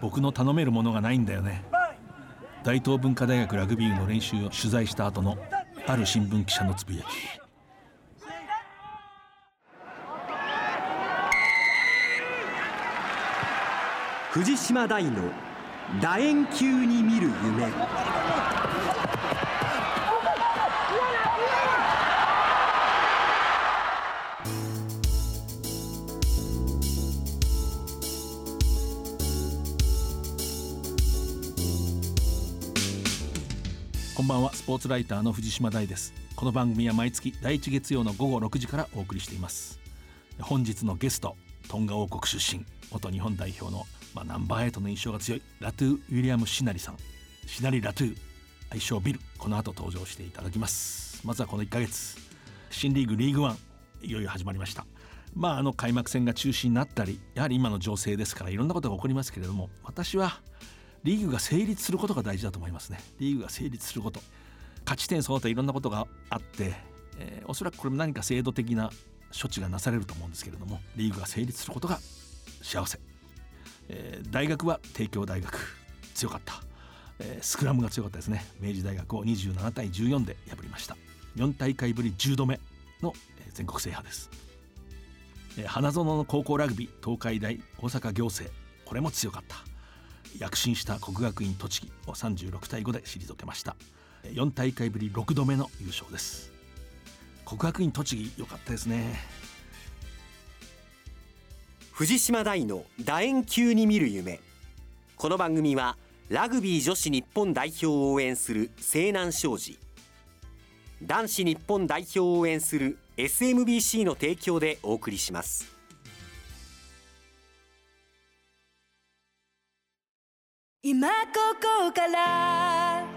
僕の頼めるものがないんだよね。大東文化大学ラグビーの練習を取材した後のある新聞記者のつぶやき。藤島大の楕円球に見る夢。ポーツライターの藤島大です。この番組は毎月第1月曜の午後6時からお送りしています。本日のゲストトンガ王国出身元日本代表の、まあ、ナンバー8の印象が強いラトゥ・ウィリアム・シナリさん。シナリ・ラトゥ愛称ビルこの後登場していただきます。まずはこの1ヶ月新リーグリーグワンいよいよ始まりました。まああの開幕戦が中止になったりやはり今の情勢ですからいろんなことが起こりますけれども私はリーグが成立することが大事だと思いますね。リーグが成立すること。勝ち点その他いろんなことがあって、えー、おそらくこれも何か制度的な処置がなされると思うんですけれどもリーグが成立することが幸せ、えー、大学は帝京大学強かった、えー、スクラムが強かったですね。明治大学を27対14で破りました。4大会ぶり10度目の全国制覇です、えー、花園の高校ラグビー東海大大阪行政これも強かった。躍進した国学院栃木を36対5で退けました。4大会ぶり6度目の優勝です。国学院栃木良かったですね。藤島大の楕円球に見る夢。この番組はラグビー女子日本代表を応援する西南商事。男子日本代表を応援する SMBC の提供でお送りします。今ここから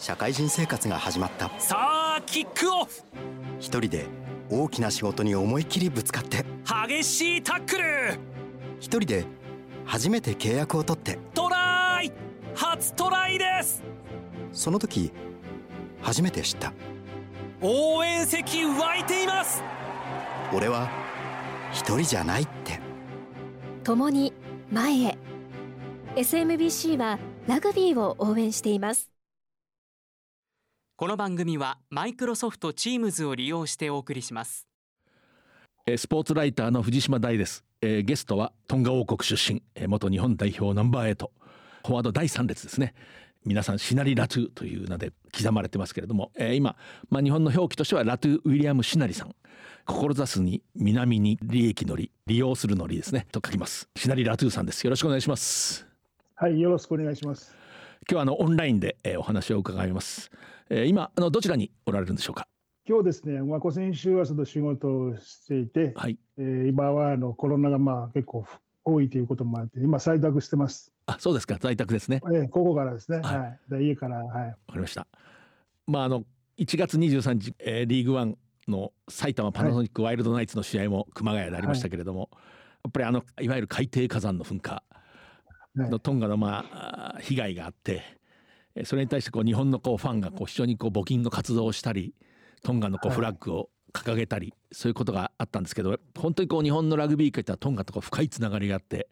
社会人生活が始まった。さあキックオフ。一人で大きな仕事に思い切りぶつかって。激しいタックル。一人で初めて契約を取って。トライ。初トライです。その時初めて知った。応援席湧いています。俺は一人じゃないって。共に前へ。SMBC はラグビーを応援していますこの番組はマイクロソフト Teams を利用してお送りします。スポーツライターの藤島大です、えー、ゲストはトンガ王国出身。元日本代表ナンバー8フォワード第3列ですね。皆さんシナリ・ラトゥという名で刻まれてますけれども、えー、今、まあ、日本の表記としてはラトゥ・ウィリアム・シナリさん。志すに南に利益のり利用するのりですね。と書きます。シナリ・ラトゥさんです。よろしくお願いします。はいよろしくお願いします。今日はあのオンラインで、えー、お話を伺いますえー、今あのどちらにおられるんでしょうか？今日ですね、まあ、先週はその仕事をしていて、はいえー、今はあのコロナがまあ結構多いということもあって、今、在宅してます。あそうですか、在宅ですね。えー、ここからですね、はい、はい、家から、はい。わかりました。まあ、あの1月23日、えー、リーグワンの埼玉パナソニックワイルドナイツの試合も熊谷でありましたけれども、はい、やっぱりあのいわゆる海底火山の噴火のトンガのまあ被害があって、それに対してこう日本のこうファンがこう非常にこう募金の活動をしたりトンガのこうフラッグを掲げたり、そういうことがあったんですけど本当にこう日本のラグビー界とはトンガとこう深いつながりがあって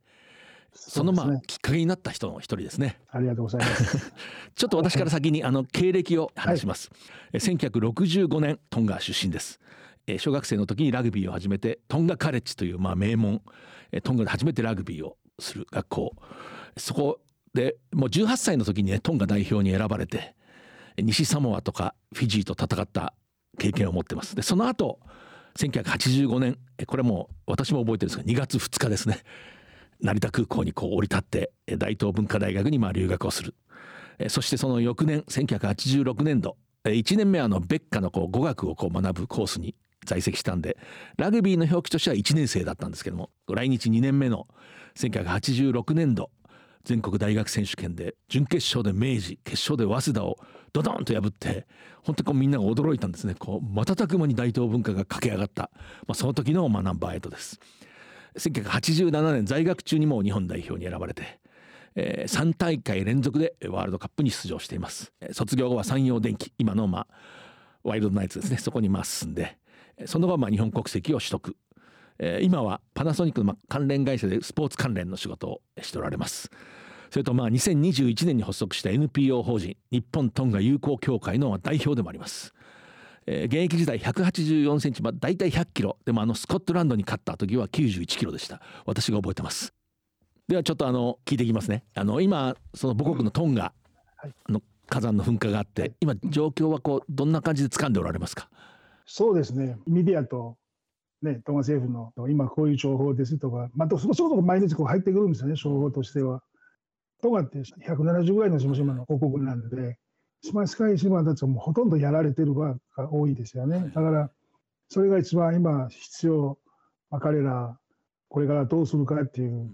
そのまあきっかけになった人の一人ですね。ありがとうございます。ちょっと私から先にあの経歴を話します。はい、1965年トンガ出身です。小学生の時にラグビーを始めてトンガカレッジというまあ名門トンガで初めてラグビーをする学校そこでもう18歳の時にねトンガ代表に選ばれて西サモアとかフィジーと戦った経験を持ってます。でその後1985年これも私も覚えてるんですが2月2日ですね成田空港にこう降り立って大東文化大学にまあ留学をする。そしてその翌年1986年度1年目はあのベッカのこう語学をこう学ぶコースに在籍したんでラグビーの表記としては1年生だったんですけども来日2年目の1986年度全国大学選手権で準決勝で明治決勝で早稲田をドドンと破って本当にこうみんなが驚いたんですね。こう瞬く間に大東文化が駆け上がった、まあ、その時のまナンバー8です。1987年在学中にも日本代表に選ばれて、えー、3大会連続でワールドカップに出場しています。卒業後は山陽電機今のまあワイルドナイツですね。そこにまあ進んで。その後はまあ日本国籍を取得。えー、今はパナソニックの関連会社でスポーツ関連の仕事をしておられます。それとまあ2021年に発足した NPO 法人日本トンガ友好協会の代表でもあります、えー、現役時代184センチ、まあ、大体100キロ。でもあのスコットランドに勝った時は91キロでした。私が覚えてます。ではちょっとあの聞いていきますね。あの今その母国のトンガの火山の噴火があって今状況はこうどんな感じで掴んでおられますか？そうですね。メディアとね、トンガ政府の今こういう情報ですとか、またそこそこ毎日こう入ってくるんですよね、情報としては。トンガって170ぐらいの島々の王国なんで、島近い島たちはもうほとんどやられてるが多いですよね。だから、それが一番今必要、まあ、彼ら、これからどうするかっていう、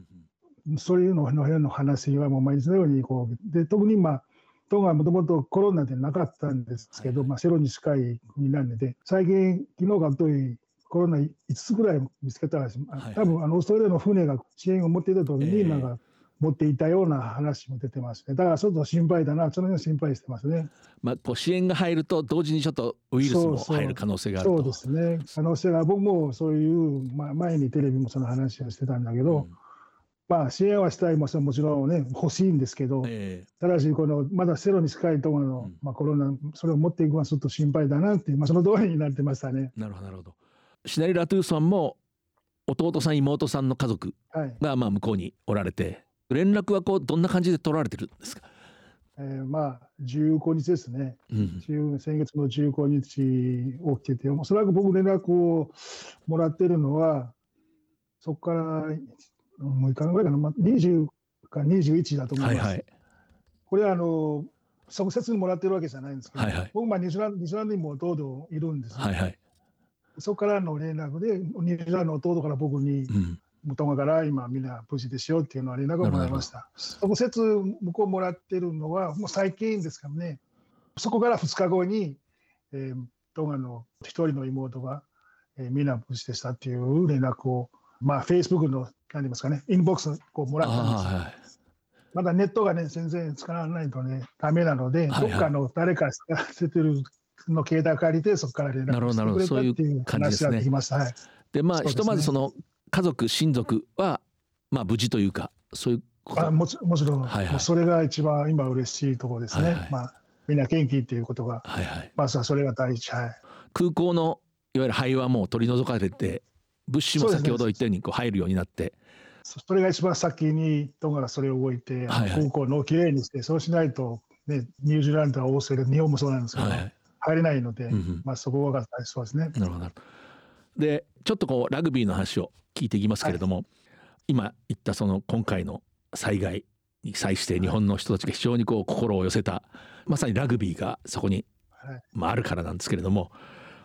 そういうのの話はもう毎日のようにこう、で特に今、トンガはもともとコロナでなかったんですけど、まあ、セロに近い国なんで、最近、昨日かといコロナ5つぐらい見つけたらしい、はい、多分あのオーストラリアの船が支援を持っていたときに、なんか持っていたような話も出てますね。だからちょっと心配だな、その辺心配してますね。まあ、こう支援が入ると、同時にちょっとウイルスも入る可能性があるそうですね、可能性が、僕もそういう、まあ、前にテレビもその話をしてたんだけど、うん、まあ、支援はしたいももちろんね、欲しいんですけど、えー、ただし、このまだセロに近いところの、うん、まあ、コロナ、それを持っていくのはちょっと心配だなって、まあ、その通りになってましたね。なるほど、なるほど。シナリ・ラトゥーさんも弟さん妹さんの家族がまあ向こうにおられて、連絡はこうどんな感じで取られてるんですか？えー、まあ15日ですね、うん、先月の15日起きてて、おそらく僕、連絡をもらってるのは、そこから6日ぐらいかな、まあ、20か21だと思います。はいはい、これはあの直接にもらってるわけじゃないんですけど、はいはい、僕、まあ、西蘭西蘭にも弟いるんです、ね、はいはいそこからの連絡で、ニュージーランドの弟から僕に、うん、向こうから今、みんな無事ですよっていうのは連絡をもらいました。直接向こうもらってるのは、もう最近ですからね、そこから2日後に、えー、トンガの一人の妹が、えー、みんな無事でしたっていう連絡を、まあ、フェイスブックの、何言いますかね、インボックスをもらったんです。はい、まだネットがね、全然使わないとね、だめなので、はいはい、どっかの誰か使わせてるの携帯借りて、そこから連絡してくれたっていう話ができました。で、まあ、ひとまずその家族、親族は、まあ、無事というか、そういうあもちもちろん、はいはい、それが一番今、嬉しいところですね。はいはい、まあ、みんな元気っていうことが、はいはい、まずはそれが第一、はい、空港のいわゆる灰はもう取り除かれて、物資も先ほど言ったようにこう入るようになって。それが一番先にトンガがそれを動いて、はいはい、空港のきれいにして、そうしないと、ね、ニュージーランドはオーストラリア、日本もそうなんですけど、はい、入れないので、うん、まあ、そこがそうですね。なるほど。でちょっとこうラグビーの話を聞いていきますけれども、はい、今言ったその今回の災害に際して日本の人たちが非常にこう心を寄せたまさにラグビーがそこに、まあ、あるからなんですけれども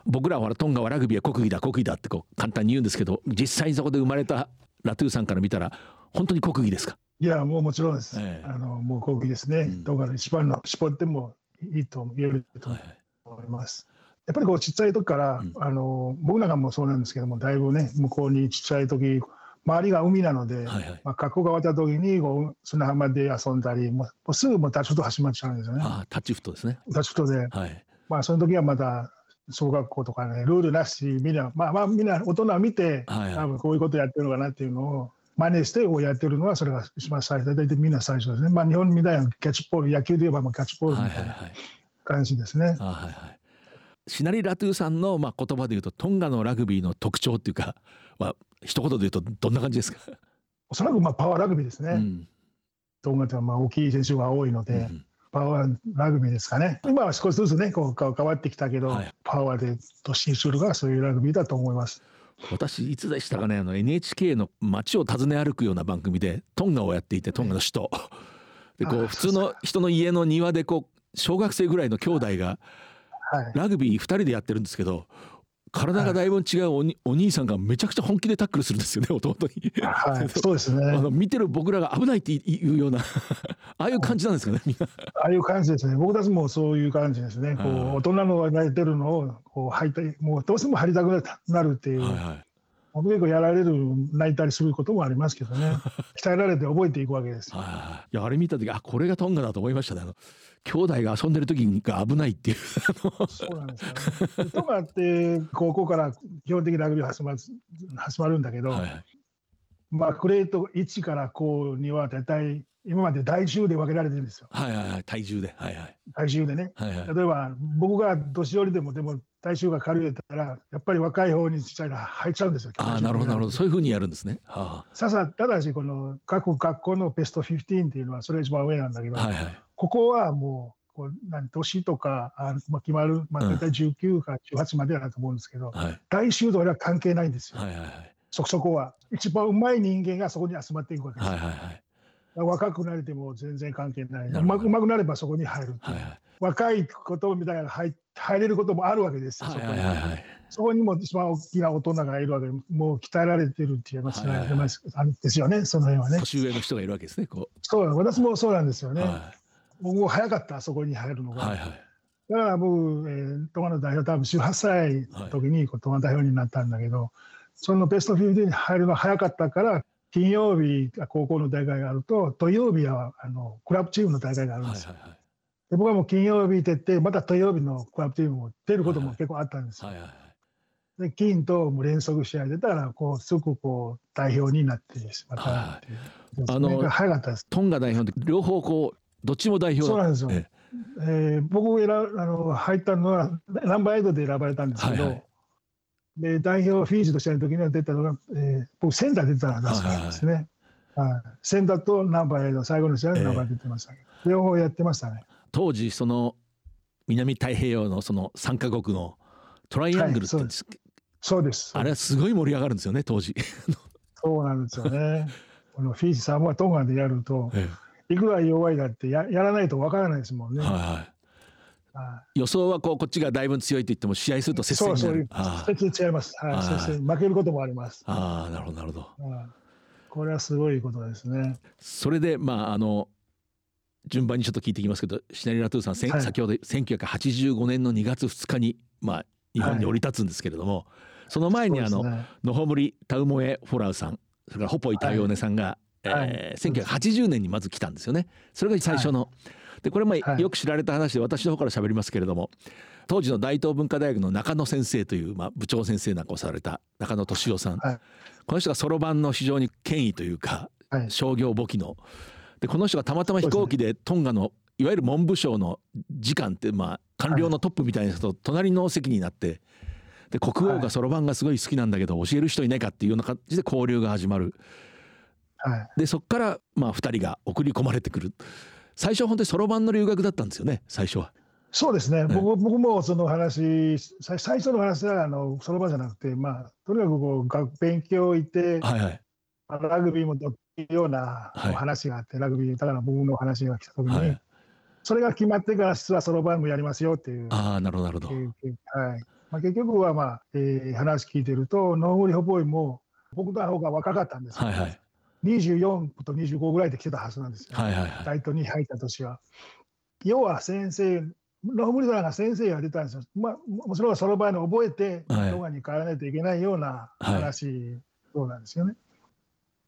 僕らはトンガはラグビーは国技だ国技だってこう簡単に言うんですけど実際にそこで生まれたラトゥーさんから見たら本当に国技ですか？いやもうもちろんです、えー、あのもう国技ですね、うん、トンガの一番の絞ってもいいと言えると思い。はい思います。やっぱりこうちっちゃい時から、うん、あの僕なんかもそうなんですけどもだいぶね向こうにちっちゃい時周りが海なので、はいはい、まあ、学校が終わった時にこう砂浜で遊んだりもうすぐもうタッチフット始まっちゃうんですよね。あタッチフットですね。タッチフットで、はい、まあその時はまた小学校とかねルールなしみんなまあまあみんな大人を見て、はいはい、多分こういうことやってるのかなっていうのを真似してやってるのはそれが一番最初大体みんな最初ですね。まあ日本みたいなキャッチボール野球で言えばもうキャッチボールみたいな感じですね。はいはいはいシナリ・ラトゥーさんのまあ言葉で言うとトンガのラグビーの特徴っていうか、まあ一言で言うとどんな感じですか？おそらくまあパワーラグビーですね。うん、トンガではまあ大きい選手が多いので、うん、パワーラグビーですかね。今は少しずつねこう変わってきたけど、はい、パワーで突進するがそういうラグビーだと思います。私いつでしたかねあの NHK の街を訪ね歩くような番組でトンガをやっていてトンガの首都でこう普通の人の家の庭でこう小学生ぐらいの兄弟がラグビー2人でやってるんですけど体がだいぶ違うおに、お兄さんがめちゃくちゃ本気でタックルするんですよね 弟に。はい、そうですね。あの見てる僕らが危ないっていうようなああいう感じなんですかねみんな。ああいう感じですね。僕たちもそういう感じですね。こう大人の泣いてるのをこう入ったもうどうしても入りたくなるっていう。はいはい結構やられる泣いたりすることもありますけどね 鍛えられて覚えていくわけですよ。いやあれ見た時あこれがトンガだと思いましたね。兄弟が遊んでる時が危ないっていうそうなんですよ、ね。トンガって高校から基本的ラグビー始まる始まるんだけど、はいはい、まあグレート1からこうには大体今まで大重で分けられてるんですよ。はいはいはい、体重で。はいはい。体重でね。はいはい、例えば、僕が年寄りでも、でも体重が軽いったら、やっぱり若い方にしたら入っちゃうんですよ。ああ、なるほど、なるほど。そういうふうにやるんですね。はあ、ささ、ただし、この各学校のベスト15っていうのは、それ一番上なんだけど、はいはい、ここはもう、こう何年とかあ、まあ、決まる、まあ、大体19か18までだと思うんですけど、うんはい、大修道は関係ないんですよ。はいはいはい、そそこは。一番うまい人間がそこに集まっていくわけです。はいはいはい若くなれても全然関係ない。うまくなればそこに入る、はいはい、若いことみたいな入入れることもあるわけですよ、そこに。そこにも一番大きな大人がいるわけで、もう鍛えられてるって言いますね、はいはい、ですよね、その辺はね。年上の人がいるわけですね、こう。そう、私もそうなんですよね。はい、僕も早かった、そこに入るのが。はいはい、だから僕、えー、トマの代表、多分18歳の時にこうトマ代表になったんだけど、そのベスト15に入るの早かったから、金曜日が高校の大会があると、土曜日はあのクラブチームの大会があるんです。よ。で僕はもう金曜日出て、また土曜日のクラブチームも出ることも結構あったんですよ。で金とも連続試合出たらこうすぐこう代表になってしまったってい。う、はい、あの早かったです。トンガ代表って両方こうどっちも代表そうなんですよ、ええ。ー、僕選あの入ったのはナンバーエイドで選ばれたんですけど、はいはいで代表フィージとしての時には出たのが、えー、僕センター出てたら確かですね、はいはい、センターとナンバーエイド最後の試合でナンバー出てましたけど、えー、両方やってましたね。当時その南太平洋のその3か国のトライアングルって、はい、そうです。あれはすごい盛り上がるんですよね当時。そうなんですよね。このフィージサモアトンガでやると、ええ、いくら弱いだってややらないとわからないですもんね、はいはい予想はこうこっちがだいぶ強いと言っても試合すると接戦になる。そうそう違います。はい、接戦負けることもあります。ああなるほどなるほど。これはすごいことですね。それでまああの順番にちょっと聞いていきますけどシナリラトゥーさん、はい、先ほど1985年の2月2日にまあ日本に降り立つんですけれども、はい、その前にあの、ね、野穂森タウモエ・フォラウさんそれからホポイタイオネさんが、はい、えー、1980年にまず来たんですよね。それが最初の、はいでこれもよく知られた話で私の方から喋りますけれども当時の大東文化大学の中野先生という、まあ、部長先生なんかをされた中野敏夫さん、はい、この人がそろばんの非常に権威というか、はい、商業簿記の。でこの人がたまたま飛行機でトンガのいわゆる文部省の次官ってまあ官僚のトップみたいな人と隣の席になってで国王がそろばんがすごい好きなんだけど教える人いないかっていうような感じで交流が始まる。はい、でそこからまあ2人が送り込まれてくる。最初は本当にそろばんの留学だったんですよね最初は。そうですね、僕僕もその話、最初の話はそろばんじゃなくて、まあ、とにかくこう勉強行って、はいはい、ラグビーもどいうような話があって、はい、ラグビー、だから僕の話が来たときに、はい、それが決まってから、実はそろばんもやりますよっていう。あなるほどなるほど、はい。まあ、結局は、まあえー、話聞いてると、ノーモリホボーイも僕の方が若かったんですよ、ね。はいはい24と25ぐらいで来てたはずなんですよ、はいはいはい、大東に入った年は。要は先生、ロームリダーが先生が出たんですよ。まあ、もちろんその場合の覚えて、動画に帰らないといけないような話、そうなんですよね。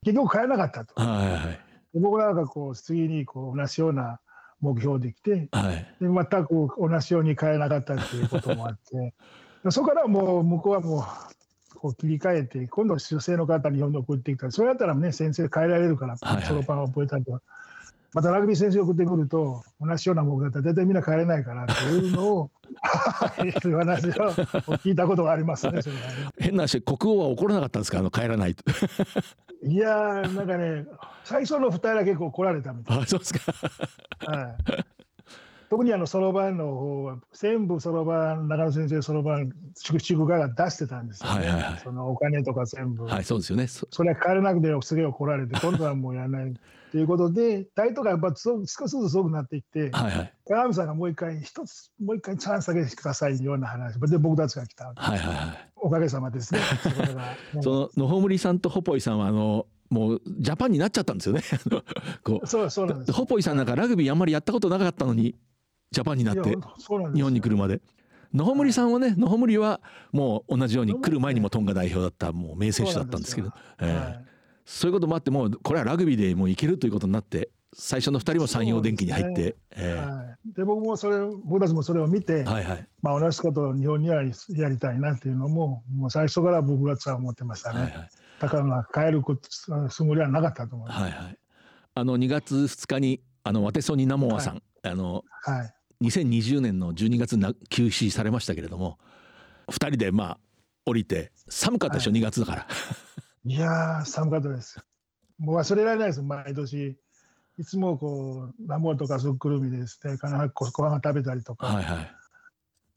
結局帰らなかったと。はいはい、僕らがこう次にこう同じような目標できて、はい、で全く同じように帰らなかったっていうこともあって、そこからもう向こうはもうこう切り替えて、今度、女性の方、日本に送ってきたら、それだったらね、先生変えられるから、ソロパンを覚えたりとか、またラグビー先生送ってくると、同じようなものだったら、大体みんな帰れないからっていうのを、い う話を聞いたことがありますね、それはね。変な話、国王は怒らなかったんですか、あの帰らないと。いやー、なんかね、最初の2人は結構来られたみたいあそうですか。はい特にあのそろばんの方は全部そろばん中野先生そろばん宿課が出してたんですよ、ね、はいはいはい、そのお金とか全部。はいそうですよね。それは帰れなくてすげえ怒られて今度はもうやらないということで、大東がやっぱ少しずつ強くなっていって、はいはい、鏡さんがもう一回、一つ、もう一回チャンスあげてくださいような話、で僕たちが来た、はいはいはい、おかげさまですね。そ の野穂森さんとホポイさんはあのもうジャパンになっちゃったんですよね。こう。そうそうなんです。ホポイさんなんかラグビーあんまりやったことなかったのにジャパンになって日本に来るまで。野穂森さんはね野穂森はもう同じように来る前にもトンガ代表だったもう名選手だったんですけど。えーそういうこともあってもうこれはラグビーでもういけるということになって最初の2人も山陽電機に入って、えー、はい、で僕もそれ僕たちもそれを見て、はいはい。まあ、同じことを日本にはやりたいなっていうのももう最初から僕たちは思ってましたね。はいはい、だから変えるつもりはなかったと思います。はいはい、あの2月2日にあのワテソニナモアさん、はい、あの、はい、2020年の12月な休止されましたけれども2人でまあ降りて寒かったでしょ、はい、2月だから。いや寒かったです。もう忘れられないです、毎年。いつもこう、ナモとかそっくるみですね、必ずご飯食べたりとか、はいはい、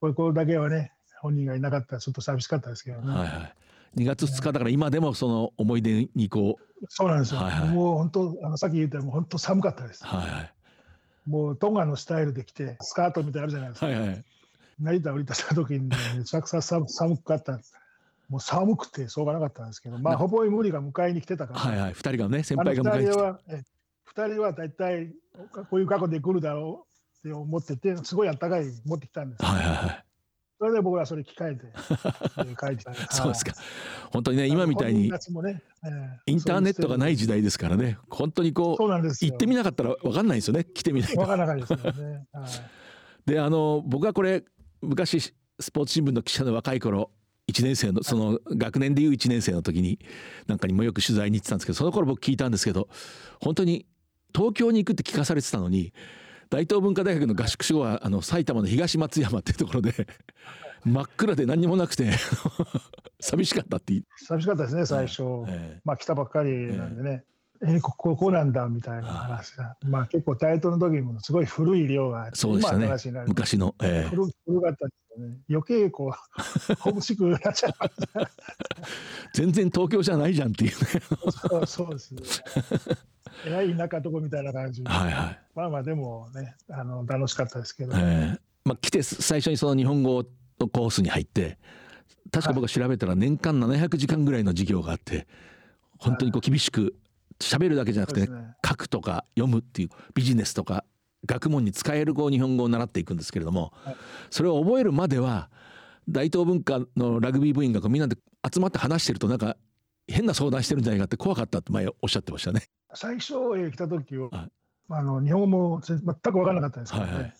これこれだけはね、本人がいなかったらちょっと寂しかったですけどね。はいはい。2月2日だから今でもその思い出にこう。そうなんですよ、はいはい、もう本当あのさっき言ったように本当寒かったです、はいはい、もうトンガのスタイルで来てスカートみたいなあるじゃないですか、はいはい、成田降りた時に、ね、めちゃくちゃ寒かったもう寒くてしょうがなかったんですけど、まあ、ほぼ無理が迎えに来てたから、はいはい、2人がね、先輩が迎えに来て。2人は大体、こういう過去で来るだろうって思ってて、すごいあったかい持ってきたんです、はいはいはい。それで僕はそれ機械で書いてたそうですか。本当にね、今みたいに、ねえー、インターネットがない時代ですからね、本当にこう、そうなんです行ってみなかったら分かんないですよね、来てみないと。分からないですよね。はい、で、あの、僕はこれ、昔、スポーツ新聞の記者の若い頃、1年生のその学年でいう1年生の時になんかにもよく取材に行ってたんですけどその頃僕聞いたんですけど本当に東京に行くって聞かされてたのに大東文化大学の合宿所はあの埼玉の東松山っていうところで真っ暗で何にもなくて 寂しかったって寂しかったですね最初、えー、まあ来たばっかりなんでね、えー、えー、こここなんだみたいな話が。まあ結構大東の時もすごい古い量がそうでしたね昔の、えー、古古かったね、余計こう、ホームシックなっちゃう。全然東京じゃないじゃんっていうね。そうそうです。ね。えらい田舎とこみたいな感じ。はいはい。まあまあでもね、あの楽しかったですけど、えー、まあ来て最初にその日本語のコースに入って、確か僕が調べたら年間700時間ぐらいの授業があって、本当にこう厳しく喋るだけじゃなくて、ね、書くとか読むっていうビジネスとか学問に使えるこう日本語を習っていくんですけれども、はい、それを覚えるまでは大東文化のラグビー部員がみんなで集まって話してるとなんか変な相談してるんじゃないかって怖かったって前おっしゃってましたね。最初来た時は、はい、あの日本語も全く分からなかったんです。けどね。はい。はい、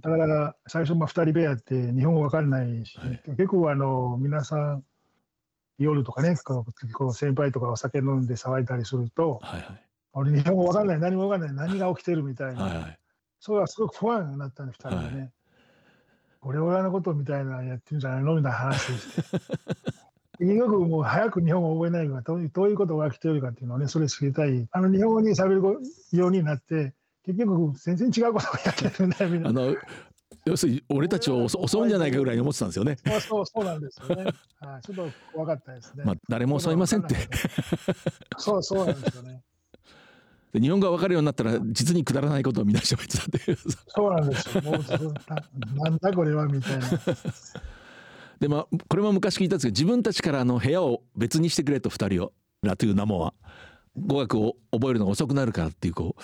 だから最初まあ2人部屋って日本語分からないし、はい、結構あの皆さん夜とかねこう先輩とかお酒飲んで騒いだりすると、はいはい俺日本語わかんない、何もわかんない、何が起きてるみたいな。はいはい、それはすごく不安になったね、二人でね。はい、俺俺のことみたいなやってるんじゃないのみたいな話をして。結局もう早く日本語を覚えないかどういうどういうことが起きてるかっていうのをね、それ知りたい。あの日本語に喋るようになって、結局全然違うことをやってるんだよ、みんな。あの要するに俺たちを襲うんじゃないかぐらいに思ってたんですよね。そうそうなんですよね。はい、ちょっと怖かったですね。まあ誰も襲いませんって。そうそうなんですよね。で日本語が分かるようになったら実にくだらないことを見出してもいたっていうそうなんですよもうなんだこれはみたいな でまあこれも昔聞いたんですけど自分たちからの部屋を別にしてくれと2人をラトゥーナモは語学を覚えるのが遅くなるからっていうこう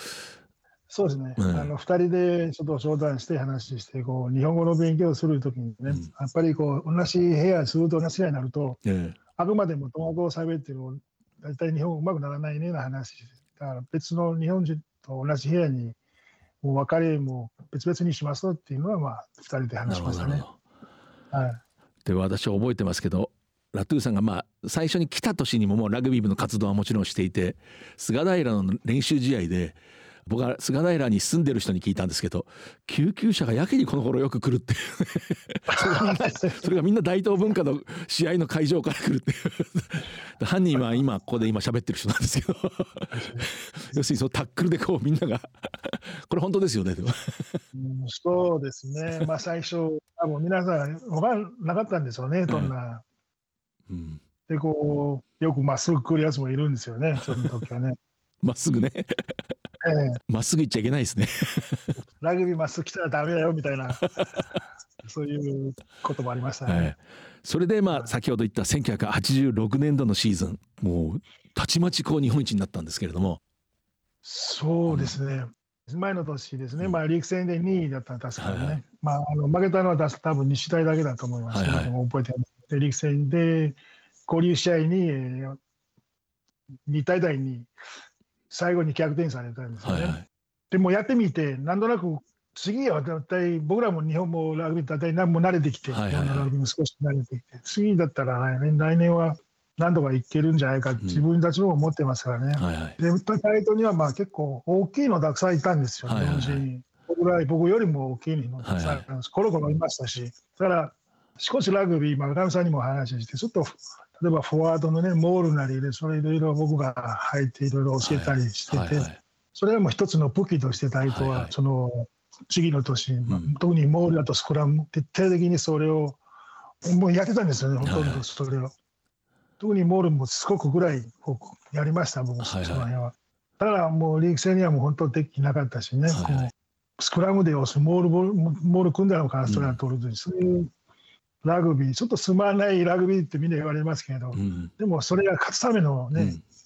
そうですね、うん、あの2人でちょっと相談して話してこう日本語の勉強をするときにね、うん、やっぱりこう同じ部屋すると同じ部屋になると、ええ、あくまでも友語をしゃべっても大体日本語うまくならないねな話だから別の日本人と同じ部屋にもう別れも別々にしますっていうのはまあ2人で話しましたね。はい、で私は覚えてますけどラトゥーさんがまあ最初に来た年にももうラグビー部の活動はもちろんしていて菅平の練習試合で僕は菅平に住んでる人に聞いたんですけど救急車がやけにこの頃よく来るっていう。それがみんな大東文化の試合の会場から来るっていう。犯人は今ここで今喋ってる人なんですけど。要するにそのタックルでこうみんなが。これ本当ですよねそうですね。まあ最初多分皆さん分からなかったんでしょうねそん。な、うん、でこうよくまっすぐ来るやつもいるんですよねその時はね。まっすぐねええ。まっすぐ行っちゃいけないですね。ラグビーまっすぐ来たらダメだよみたいな。そういうこともありましたね。はい、それでまあ先ほど言った1986年度のシーズンもうたちまちこう日本一になったんですけれども。そうですね。前の年ですね、うん。まあ、リーグ戦で2位だったの確かにね、はいはい。まあ、あの負けたのは多分西大だけだと思います、はいはい。でも覚えてないでリーグ戦で交流試合にえー2対台に最後に逆転されたんですよね。はいはい。でもやってみて、なんとなく次はだいたい僕らも日本もラグビーだいたい何も慣れてきて、はいはいはい。ラグビーも少し慣れてきて、次だったら来年来年は何度かいけるんじゃないか自分たちも思ってますからね。はいはい。で、タイトにはまあ結構大きいのたくさんいたんですよ、はいはいはい。日本人。僕ら僕よりも大きいのたくさんいたんです、コロコロいましたし、だから少しラグビー、まあ、村上さんにも話して、ちょっと例えばフォワードのね、モールなりで、それいろいろ僕が入っていろいろ教えたりしてて、それはもう一つの武器としてタイトは、その次の年、特にモールだとスクラム、徹底的にそれを、もうやってたんですよね、ほとんどそれを。特にモールもすごくぐらいやりました、僕、その辺は。だからもうリーグ戦にはもう本当できなかったしね、スクラムで押す、モールボールモール組んだのからストライク取るとそういうラグビー、ちょっとすまないラグビーってみんな言われますけど、うん。でもそれが勝つためのね、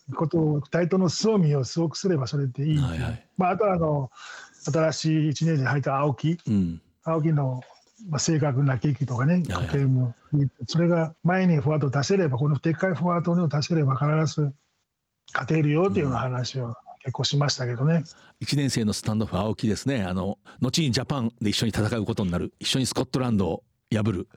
うん。ことをタイトの強みをすごくすればそれでいいはいはい。まあ、あとはあの新しい1年で入った青木。うん。青木の、まあ、正確なキックとかねはいゲームそれが前にフォワードを出せればこのでっかいフォワードを出せれば必ず勝てるよっていうような話を結構しましたけどね、1年生のスタンドオフ青木ですね。あの後にジャパンで一緒に戦うことになる。一緒にスコットランドを破る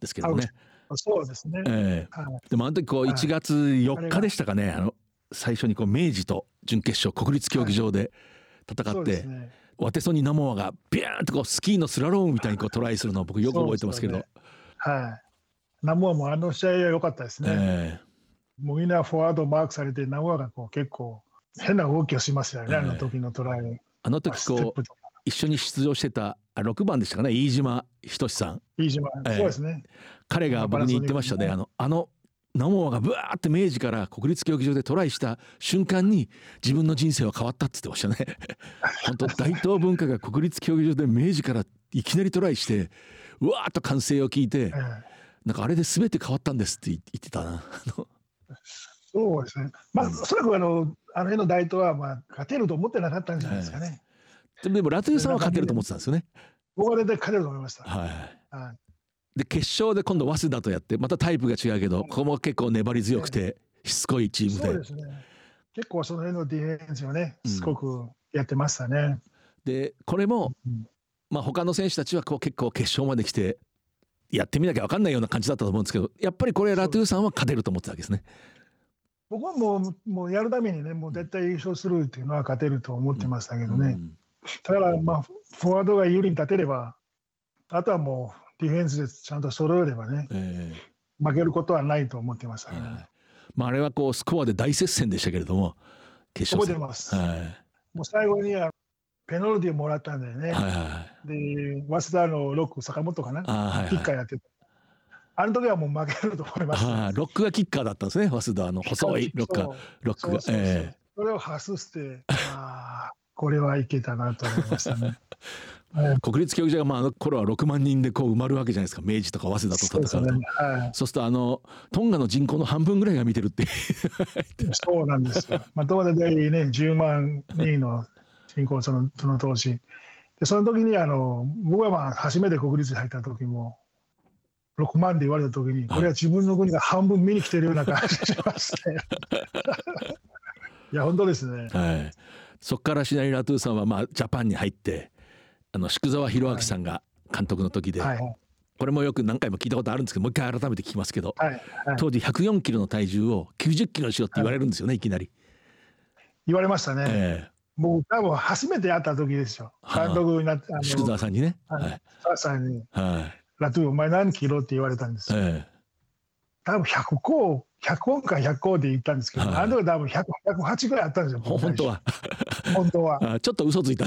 ですけどね、そうですね、ええ。はい。でもあの時こうはい。1月4日でしたかね。あの最初にこう明治と準決勝国立競技場で戦って、ですね。ワテソニナモアがビャーンとこうスキーのスラロームみたいにこうトライするのを僕よく覚えてますけど、そうですはい。ナモアもあの試合は良かったですね、えもうみんなフォワードマークされてナモアがこう結構変な動きをしますよね、ええ。あの時のトライ。あの時こう一緒に出場してたあ6番でしたかね。飯島仁さん。飯島、ええ。そうですね。彼が僕に言ってましたね。あのあのナモアがブワーって明治から国立競技場でトライした瞬間に自分の人生は変わったって言ってましたね。本当大東文化が国立競技場で明治からいきなりトライしてうわーっと歓声を聞いてええ。なんかあれで全て変わったんですって言ってたな。そうですね。まあ、おそらくあの、あの辺の大東は、まあ、勝てると思ってなかったんじゃないですかね。でもラトゥーさんは勝てると思ってたんですよね僕は勝てると思いました。はいはい。で決勝で今度早稲田とやってまたタイプが違うけどここも結構粘り強くてしつこいチームでそうですね。結構その辺のディフェンスをね、うんすごくやってましたね。でこれもうんまあ他の選手たちはこう結構決勝まで来てやってみなきゃ分かんないような感じだったと思うんですけどやっぱりこれラトゥーさんは勝てると思ってたわけですね。僕はもう、もうやるためにね、もう絶対優勝するっていうのは勝てると思ってましたけどね。うんだから、まあ、フォワードが有利に立てれば、あとはもうディフェンスでちゃんと揃えればね、え負けることはないと思ってましたけどね、えはい。まあ、あれはこうスコアで大接戦でしたけれども決勝戦。覚えてます。はい。もう最後にはペナルティーをもらったんだよね。はいはいで、早稲田のロック、坂本かな、あーはいはい。キッカーやってた。あの時はもう負けると思いました。あーロックがキッカーだったんですね早稲田の細いロッカー。ロックが。それを外して、ああ、これはいけたなと思いましたね。え 国立競技場がまああの頃は6万人でこう埋まるわけじゃないですか明治とか早稲田と戦うと。そうですね。はい。そうするとあのトンガの人口の半分ぐらいが見てるって そうなんですよ。まとまででね、10万人の人口、そのその当時。で、その時にあの、僕はまあ初めて国立に入った時も、6万で言われた時に、これは自分の国が半分見に来てるような感じがしますね。いや、本当ですね。はい、そこからシナリラトゥーさんはまあジャパンに入ってあの宿澤弘明さんが監督の時で、はいはい。これもよく何回も聞いたことあるんですけどもう一回改めて聞きますけど、はい、はい。当時104キロの体重を90キロにしろって言われるんですよね、い、きなり。言われましたね。えもう多分初めて会った時ですよ。はあ監督になって、宿澤さんにね。ははいさんに、はいラトゥー、お前何キロ？って言われたんですよ。え多分100個、100個か100個で言ったんですけど、はいあの時多分100、108ぐらいあったんですよ。本当は本当は。あちょっと嘘ついた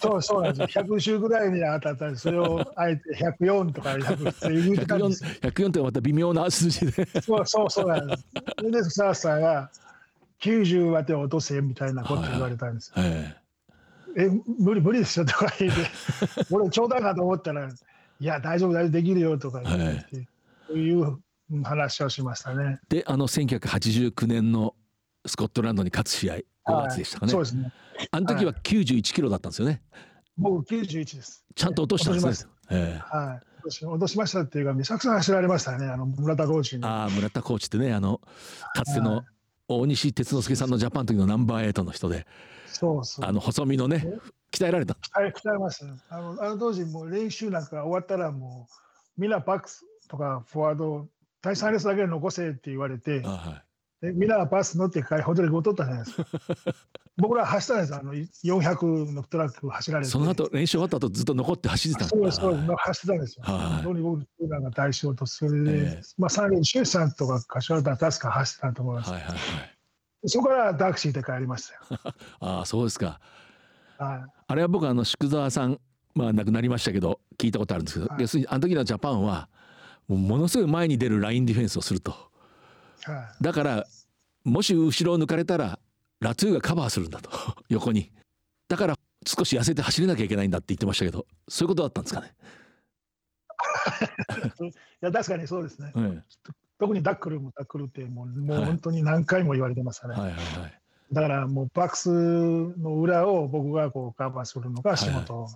そうそうなんですよ。100週ぐらいに当たったんで、それをあえて104とか100って言ってたんですよ。104ってまた微妙な数字でそうそうそうなんです。それで、サーさんが90まで落とせみたいなこと言われたんですよ。ええ無理無理ですよとか言って 俺冗談かと思ったらいや大丈夫大丈夫できるよとか言って、そういう話をしましたね。であの1989年のスコットランドに勝つ試合5月でしたかね、そうですね。あの時は91キロだったんですよね僕91です。ちゃんと落としたんですねええはい。落としましたっていうかめちゃくちゃ走られましたねあの村田コーチに。ああ村田コーチってねあのかつての大西哲之助さんのジャパンの時のナンバーエイトの人でそうそう。あの細身のね鍛えられたはい、鍛えましたね。あのあの当時、もう練習なんか終わったら、もうみんなバックスとかフォワード、第3列だけ残せって言われてあ、はでみんなバス乗って帰り、ホテルに戻ったじゃないですか。僕ら走ったんですあの400のトラック走られて。いその後練習終わった後ずっと残って走ってたんそうです、そうはいです、走ってたんですよ。はい本当に僕らが大仕事、それで、ええまあ、3人、周さんとか柏田確か走ってたと思います。はいはいはいそこからタクシーで帰りましたよ。ああそうですかはいあれは僕あの宿澤さんまあ亡くなりましたけど聞いたことあるんですけど、はい要するにあの時のジャパンはもうものすごい前に出るラインディフェンスをすると。はい。だからもし後ろを抜かれたらラトゥーがカバーするんだと。横に。だから少し痩せて走れなきゃいけないんだって言ってましたけどそういうことだったんですかね、いや確かにそうですね。え特にダックルもダックルってもうもうはい本当に何回も言われてましたね。えはいはいはい。だからもうバックスの裏を僕がこうカバーするのが仕事。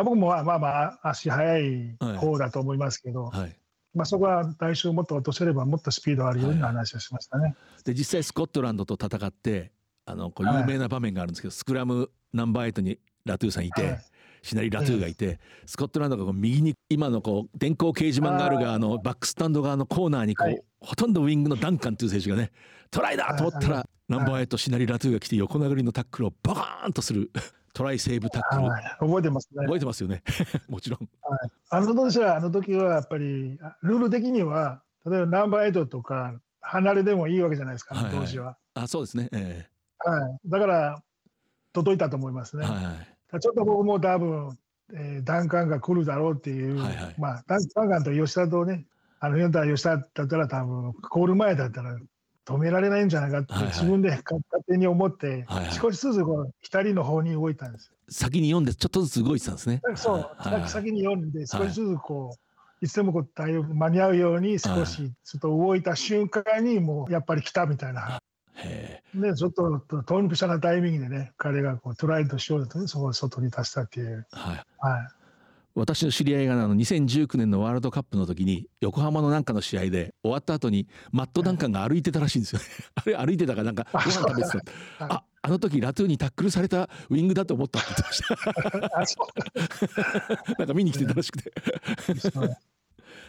あ僕もまあまあまあ足速い方だと思いますけど、はい。まあそこは代償をもっと落とせればもっとスピードあるような話をしましたね。で実際スコットランドと戦ってあのこう有名な場面があるんですけど、スクラムナンバーエイトにラトゥーさんいて、はい。シナリラトゥーがいて、スコットランドがこう右に今のこう電光掲示板がある側のバックスタンド側のコーナーにこう、はい。ほとんどウィングのダンカンという選手がねトライだと思ったら、はいナンバーエイトシナリラトゥーが来て横殴りのタックルをバカーンとするトライセーブタックル、はい、覚えてますね。覚えてますよね。もちろん。あの年はあの時はやっぱりあルール的には例えばナンバーエイトとか離れでもいいわけじゃないですか、はいはい。当時は。あそうですね、えはい、だから届いたと思いますね。えはいはい。ちょっと僕も多分、えー、ダンカンが来るだろうっていう、はいはい。まあ、ダンカンと吉田とね、あの4対吉田だったら多分、コール前だったら止められないんじゃないかってはいはい。自分で勝手に思って、はいはい少しずつこう左の方に動いたんです先に読んでちょっとずつ動いてたんですね。よ。そう、はいはい先に読んで、少しずつこう、いつでもこう対応間に合うように少しちょっと動いた瞬間にもうやっぱり来たみたいな。へで、ちょっとトンプしたなタイミングでね、彼がこうトライとしようと、そこを外に出したっていう。えはいはい。私の知り合いがあの2019年のワールドカップの時に横浜のなんかの試合で終わった後にマット・ダンカンが歩いてたらしいんですよね。あれ歩いてたかなんかご飯食べてた。はいああの時ラトゥーにタックルされたウィングだと思ったって言ってました。なんか見に来てたらしくて。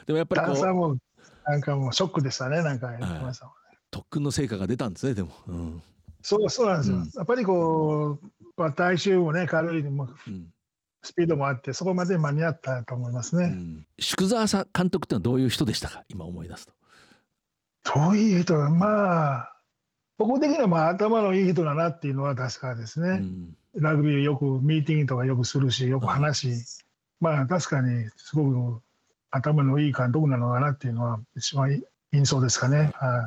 でもやっぱりこうダンサーもなんかもうショックでしたね、なんかね。特訓の成果が出たんですねでも。うんそうそうなんですよ。うんやっぱりこう、まあ、体重もね、軽いもうんスピードもあって、そこまで間に合ったと思いますね。うん。宿澤さん監督ってのはどういう人でしたか？今思い出すと。どういう人は、まあ、僕的にはまあ頭のいい人だなっていうのは確かですね。うん。ラグビーよくミーティングとかよくするし、よく話し、まあ確かにすごく頭のいい監督なのかなっていうのは一番印象ですかね。は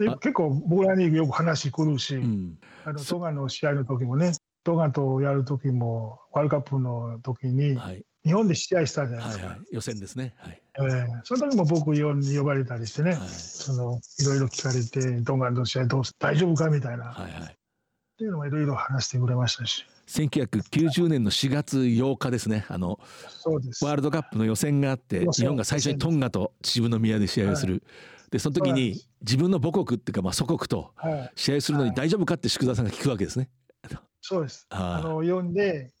い、であ結構僕らによく話来るし、うん。あのトガの試合の時もね、トガとやる時も、ワールドカップの時に、はい。日本で試合したじゃないですか。はいはい。予選ですね。はい。えーその時も僕呼ん呼ばれたりしてね、はい。そのいろいろ聞かれて、トガの試合どうす大丈夫かみたいな、っはいはい。ていうのもいろいろ話してくれましたし、1990年の4月8日ですね。あの。ワールドカップの予選があって日本が最初にトンガと秩父宮で試合をする、でその時に自分の母国っていうかまあ祖国とはい、試合するのに大丈夫かって宿澤さんが聞くわけですね。そうです。あの呼んで、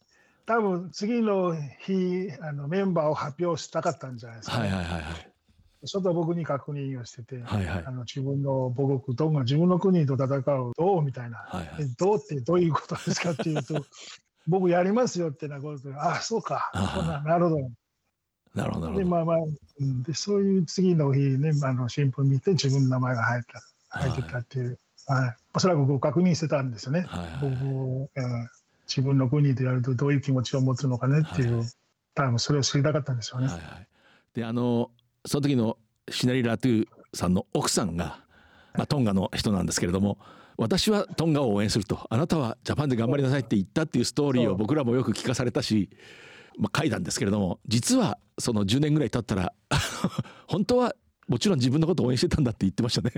多分次の日あのメンバーを発表したかったんじゃないですか、はいはいはいはい。ちょっと僕に確認をしてて、はいはい。あの自分の母国と自分の国と戦うどうみたいな、はいはい。えどうってどういうことですかっていうと 僕やりますよってなことであそうか。あそうななるほど。なるほどなるほど。でまあまあ、うん、でそういう次の日ねあの新聞見て自分の名前が入った入ってたっていう、はい、おそらく僕確認してたんですよね、はい。はい自分の国でやるとどういう気持ちを持つのかねっていう、はい多分それを知りたかったんですよね。はいはい、であのその時のシナリ・ラトゥーさんの奥さんがまあ、トンガの人なんですけれども私はトンガを応援するとあなたはジャパンで頑張りなさいって言ったっていうストーリーを僕らもよく聞かされたし、まあ、書いたんですけれども実はその10年ぐらい経ったら本当はもちろん自分のことを応援してたんだって言ってましたね。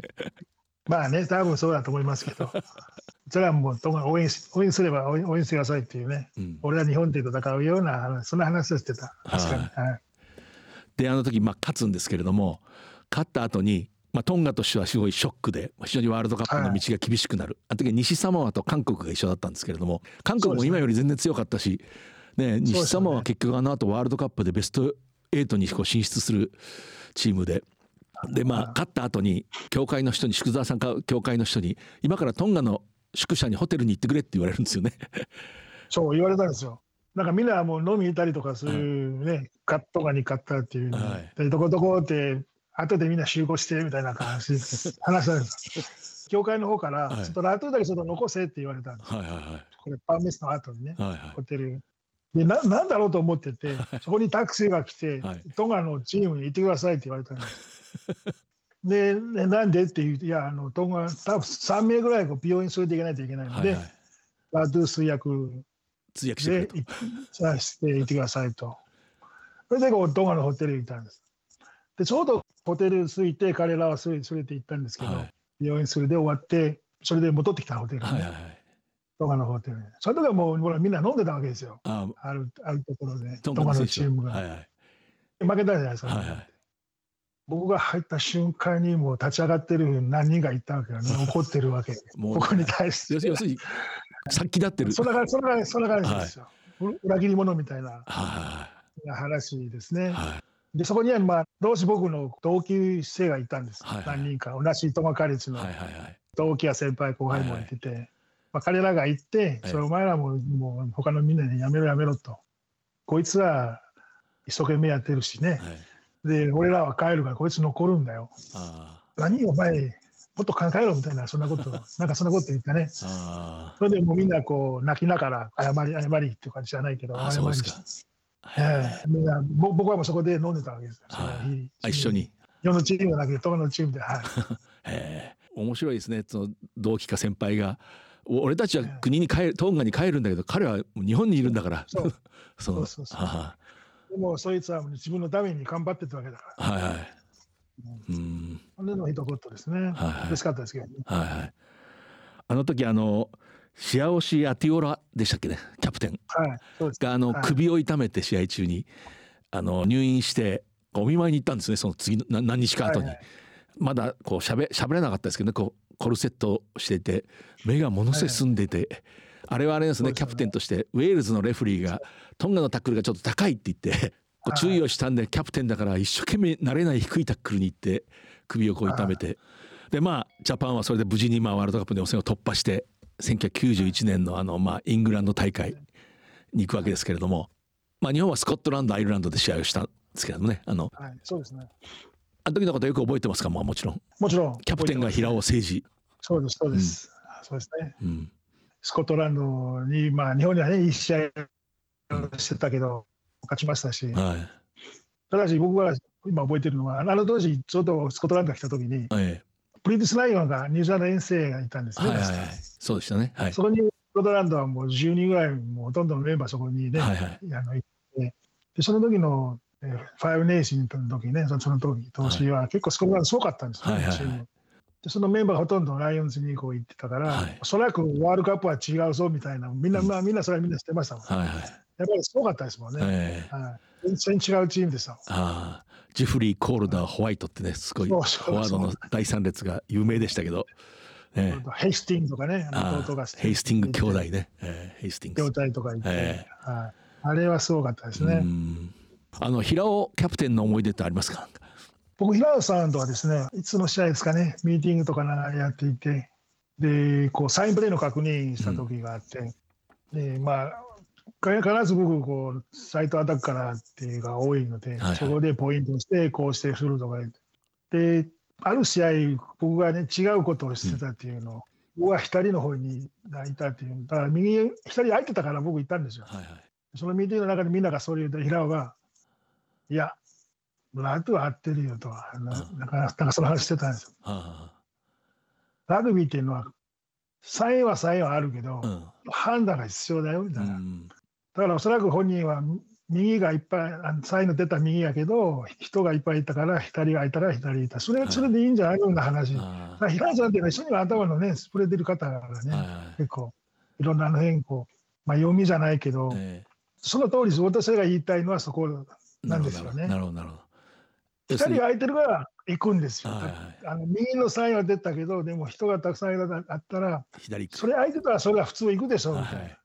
まあね、多分そうだと思いますけど、それはもうトンガ応援し応援すれば応援応援してくださいっていうね、うん。俺は日本で戦うような話、そんな話をしてた、確かに。はい。であの時まあ勝つんですけれども勝った後にまあトンガとしてはすごいショックで非常にワールドカップの道が厳しくなる、あの時は西サモアと韓国が一緒だったんですけれども韓国も今より全然強かったし、ね、西サモアは結局あの後ワールドカップでベスト8にこう進出するチームで。でまあ勝った後に教会の人に宿澤さんか教会の人に今からトンガの宿舎にホテルに行ってくれって言われるんですよね。そう言われたんですよ。なんかみんなもう飲み行ったりとかするね、カットガに勝ったっていうの、はいでどこどこって、後でみんな集合してみたいな感じで話したんです。教会の方から、はいちょっと後だけちょっと残せって言われたんです。はいはいこれ、パーメスの後にね、はいはいホテル。でななんだろうと思ってて、そこにタクシーが来て、はいトンガのチームに行ってくださいって言われたんです。で、ねなんで？って言ういや、あのトンガ、多分3名ぐらいこう病院連れていかないといけないので、はいはいバードゥース訳通訳して。さあして行ってくださいと。それでこうトンガのホテルに行ったんです。で、ちょうどホテル着いて、彼らはそれて行ったんですけど、はい病院それで終わって、それで戻ってきたホテルに、はいはいはいトンガのホテルに。その時はもうほらみんな飲んでたわけですよ。ああるあるところで、トトンガのチームが。はいはい負けたじゃないですか。はいはい僕が入った瞬間にもう立ち上がってる何人かいたわけよね。怒ってるわけ。もう僕に対して。要するに殺気立ってる。そんな感じ、そんな感じ、そんな感じですよ。裏切り者みたいなは話ですね。いはいで、そこには、まあ、同志僕の同級生がいたんです。はいはい何人か。同じトマカリチのはいはいはい同期や先輩、後輩もいてて、まあ、彼らが行って、はいそれお前らも、もう他のみんなにやめろやめろと。こいつは一生懸命やってるしね。はい。で、俺らは帰るから、こいつ残るんだよ。あ何お前、もっと考えろみたいな、そんなこと、なんかそんなこと言ったね。それでもうみんなこう泣きながら謝り、謝りっていう感じじゃないけど、謝りそうですか。ええみんなぼ僕はもうそこで飲んでたわけですよ。一緒。に。世のチームじゃなくて、トマのチームで、はい。へえ面白いですね。その同期か先輩が。お俺たちは国に帰るトンガに帰るんだけど彼は日本にいるんだから。そう そうそうそうはでもそいつは自分のために頑張ってたわけだから。いはいはい。うんそれの一言ですね。はいはい嬉しかったですけどね。はいはい。あの時あのシアオシアティオラでしたっけね？キャプテンはい、そうです。があのはい首を痛めて試合中にあの入院してお見舞いに行ったんですねその次のな何日か後に、はいはいまだこうしゃべしゃべれなかったですけどねこうコルセットしていて目がものすごい澄んでて、あれはあれですねキャプテンとしてウェールズのレフェリーがトンガのタックルがちょっと高いって言ってこう注意をしたんでキャプテンだから一生懸命慣れない低いタックルに行って首をこう痛めて。でまあジャパンはそれで無事にまあワールドカップの予選を突破して1991年のあのまあイングランド大会に行くわけですけれども、まあ、日本はスコットランドアイルランドで試合をしたんですけれどもねあのはい、そうですね。あの時のことよく覚えてますか？まあもちろん。もちろん。キャプテンが平尾誠二、そうです、そうです。そうですね。うん、スコットランドに、まあ、日本にはね、いい試合をしてたけど、勝ちましたし、はい。ただし僕が今覚えてるのは、あの当時、ちょうどスコットランドが来た時に、えブリティッシュ・ライオンがニュージーランド遠征がいたんですね。えはいはいはい。そうでしたね。はい。そこにスコットランドはもう10人ぐらい、もうほとんどのメンバーそこにね、はいはい。あの行って。でその時の、えーファイブネーションの時ね、その時、当時は結構スコットランドすごかったんですよ、はいはいはいでそのメンバーがほとんどライオンズにこう行ってたから、はい。おそらくワールドカップは違うぞみたいな、みんな、うん。まあみんなそれはみんな知ってましたもん。はいはい。やっぱりすごかったですもんね。ええ。はい、全然違うチームでしたもん。ああ。ジェフリー・コールダー・ホワイトってねすごいフォワードの第三列が有名でしたけど、ええ。ヘイスティングとかね、ヘイスティング兄弟ね、ええヘイスティング。兄ス弟とかいて、えはい、あれはすごかったですうね。ん。あの平尾キャプテンの思い出ってありますか？僕、平野さんとはですね、いつの試合ですかね、ミーティングとかなやっていて、で、こう、サインプレーの確認した時があって、で、まあ、必ず僕、こう、サイトアタックからっていうのが多いので、はいはい。そこでポイントして、こうしてするとか言って、で、ある試合、僕がね、違うことをしてたっていうのを、僕は左の方にいたっていう、だから右、左空いてたから僕行ったんですよ。はいはい。そのミーティングの中でみんながそれ言うと、平尾が、いや、ライトは合ってるよとは、なかなんかその話してたんですよ。はラグビーっていうのは、サインはサインはあるけど、うん判断が必要だよみたいな。うんだからおそらく本人は右がいっぱい、サインの出た右やけど、人がいっぱいいたから、左がいたら左いた。それはいそれでいいんじゃないような話。平野さんっていうのは一緒に頭のね、スプレー出る方だからね、ーはいはい結構、いろんなあの辺こう、まあ、読みじゃないけど、えその通り。私が言いたいのはそこえなんですよねなるほどなるほど。二人が空いてるから行くんですよ。あの右のサインは出たけど、でも人がたくさんあったら、左それ空いてたらそれは普通行くでしょみたいなはい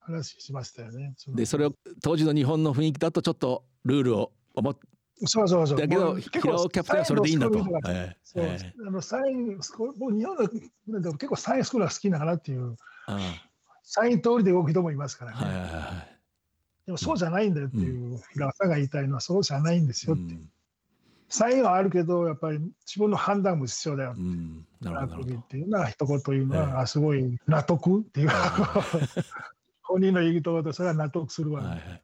話しましたよね。でそれを当時の日本の雰囲気だとちょっとルールを思っそうそうそう。だけどキャプテンはそれでいいんだとええそうええあのサイン日本の結構サインスクールが好きなかなっていう、あサイン通りで動く人もいますからね。あはいはいはいはい。でもそうじゃないんだよっていう、平尾さんが言いたいのはそうじゃないんですよって。うんサインはあるけど、やっぱり自分の判断も必要だよ。うん。なるほラどっていうのは一言言うのは、ええ。あすごい納得っていうか、本人の言うとことそれは納得するわ、はいはい。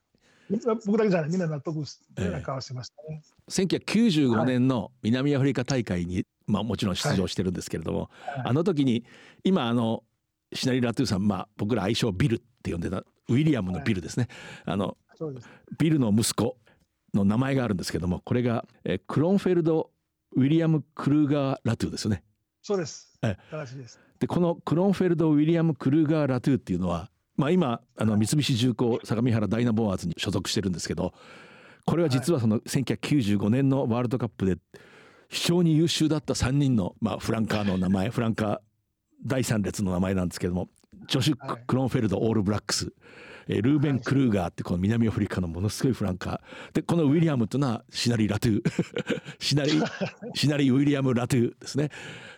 僕だけじゃないみんな納得するようええな顔してましたね。1995年の南アフリカ大会に、まあ、もちろん出場してるんですけれども、はい。あの時に今あのシナリ・ラトゥーさん、まあ、僕ら愛称ビルって呼んでたウィリアムのビルですね、あの。ビルの息子の名前があるんですけどもこれがえークロンフェルド・ウィリアム・クルーガー・ラトゥーですよね。そうです。え正しいです。でこのクロンフェルド・ウィリアム・クルーガー・ラトゥーっていうのは、まあ、今あの三菱重工相模原ダイナボーアーズに所属してるんですけどこれは実はその1995年のワールドカップで非常に優秀だった3人の、まあ、フランカーの名前 フランカー第3列の名前なんですけどもジョシュ・はいクロンフェルド・オールブラックス、えールーベン・クルーガーってこの南アフリカのものすごいフランカー。でこのウィリアムというのはシナリ・ラトゥー。シナリ シナリ・ウィリアム・ラトゥーですね。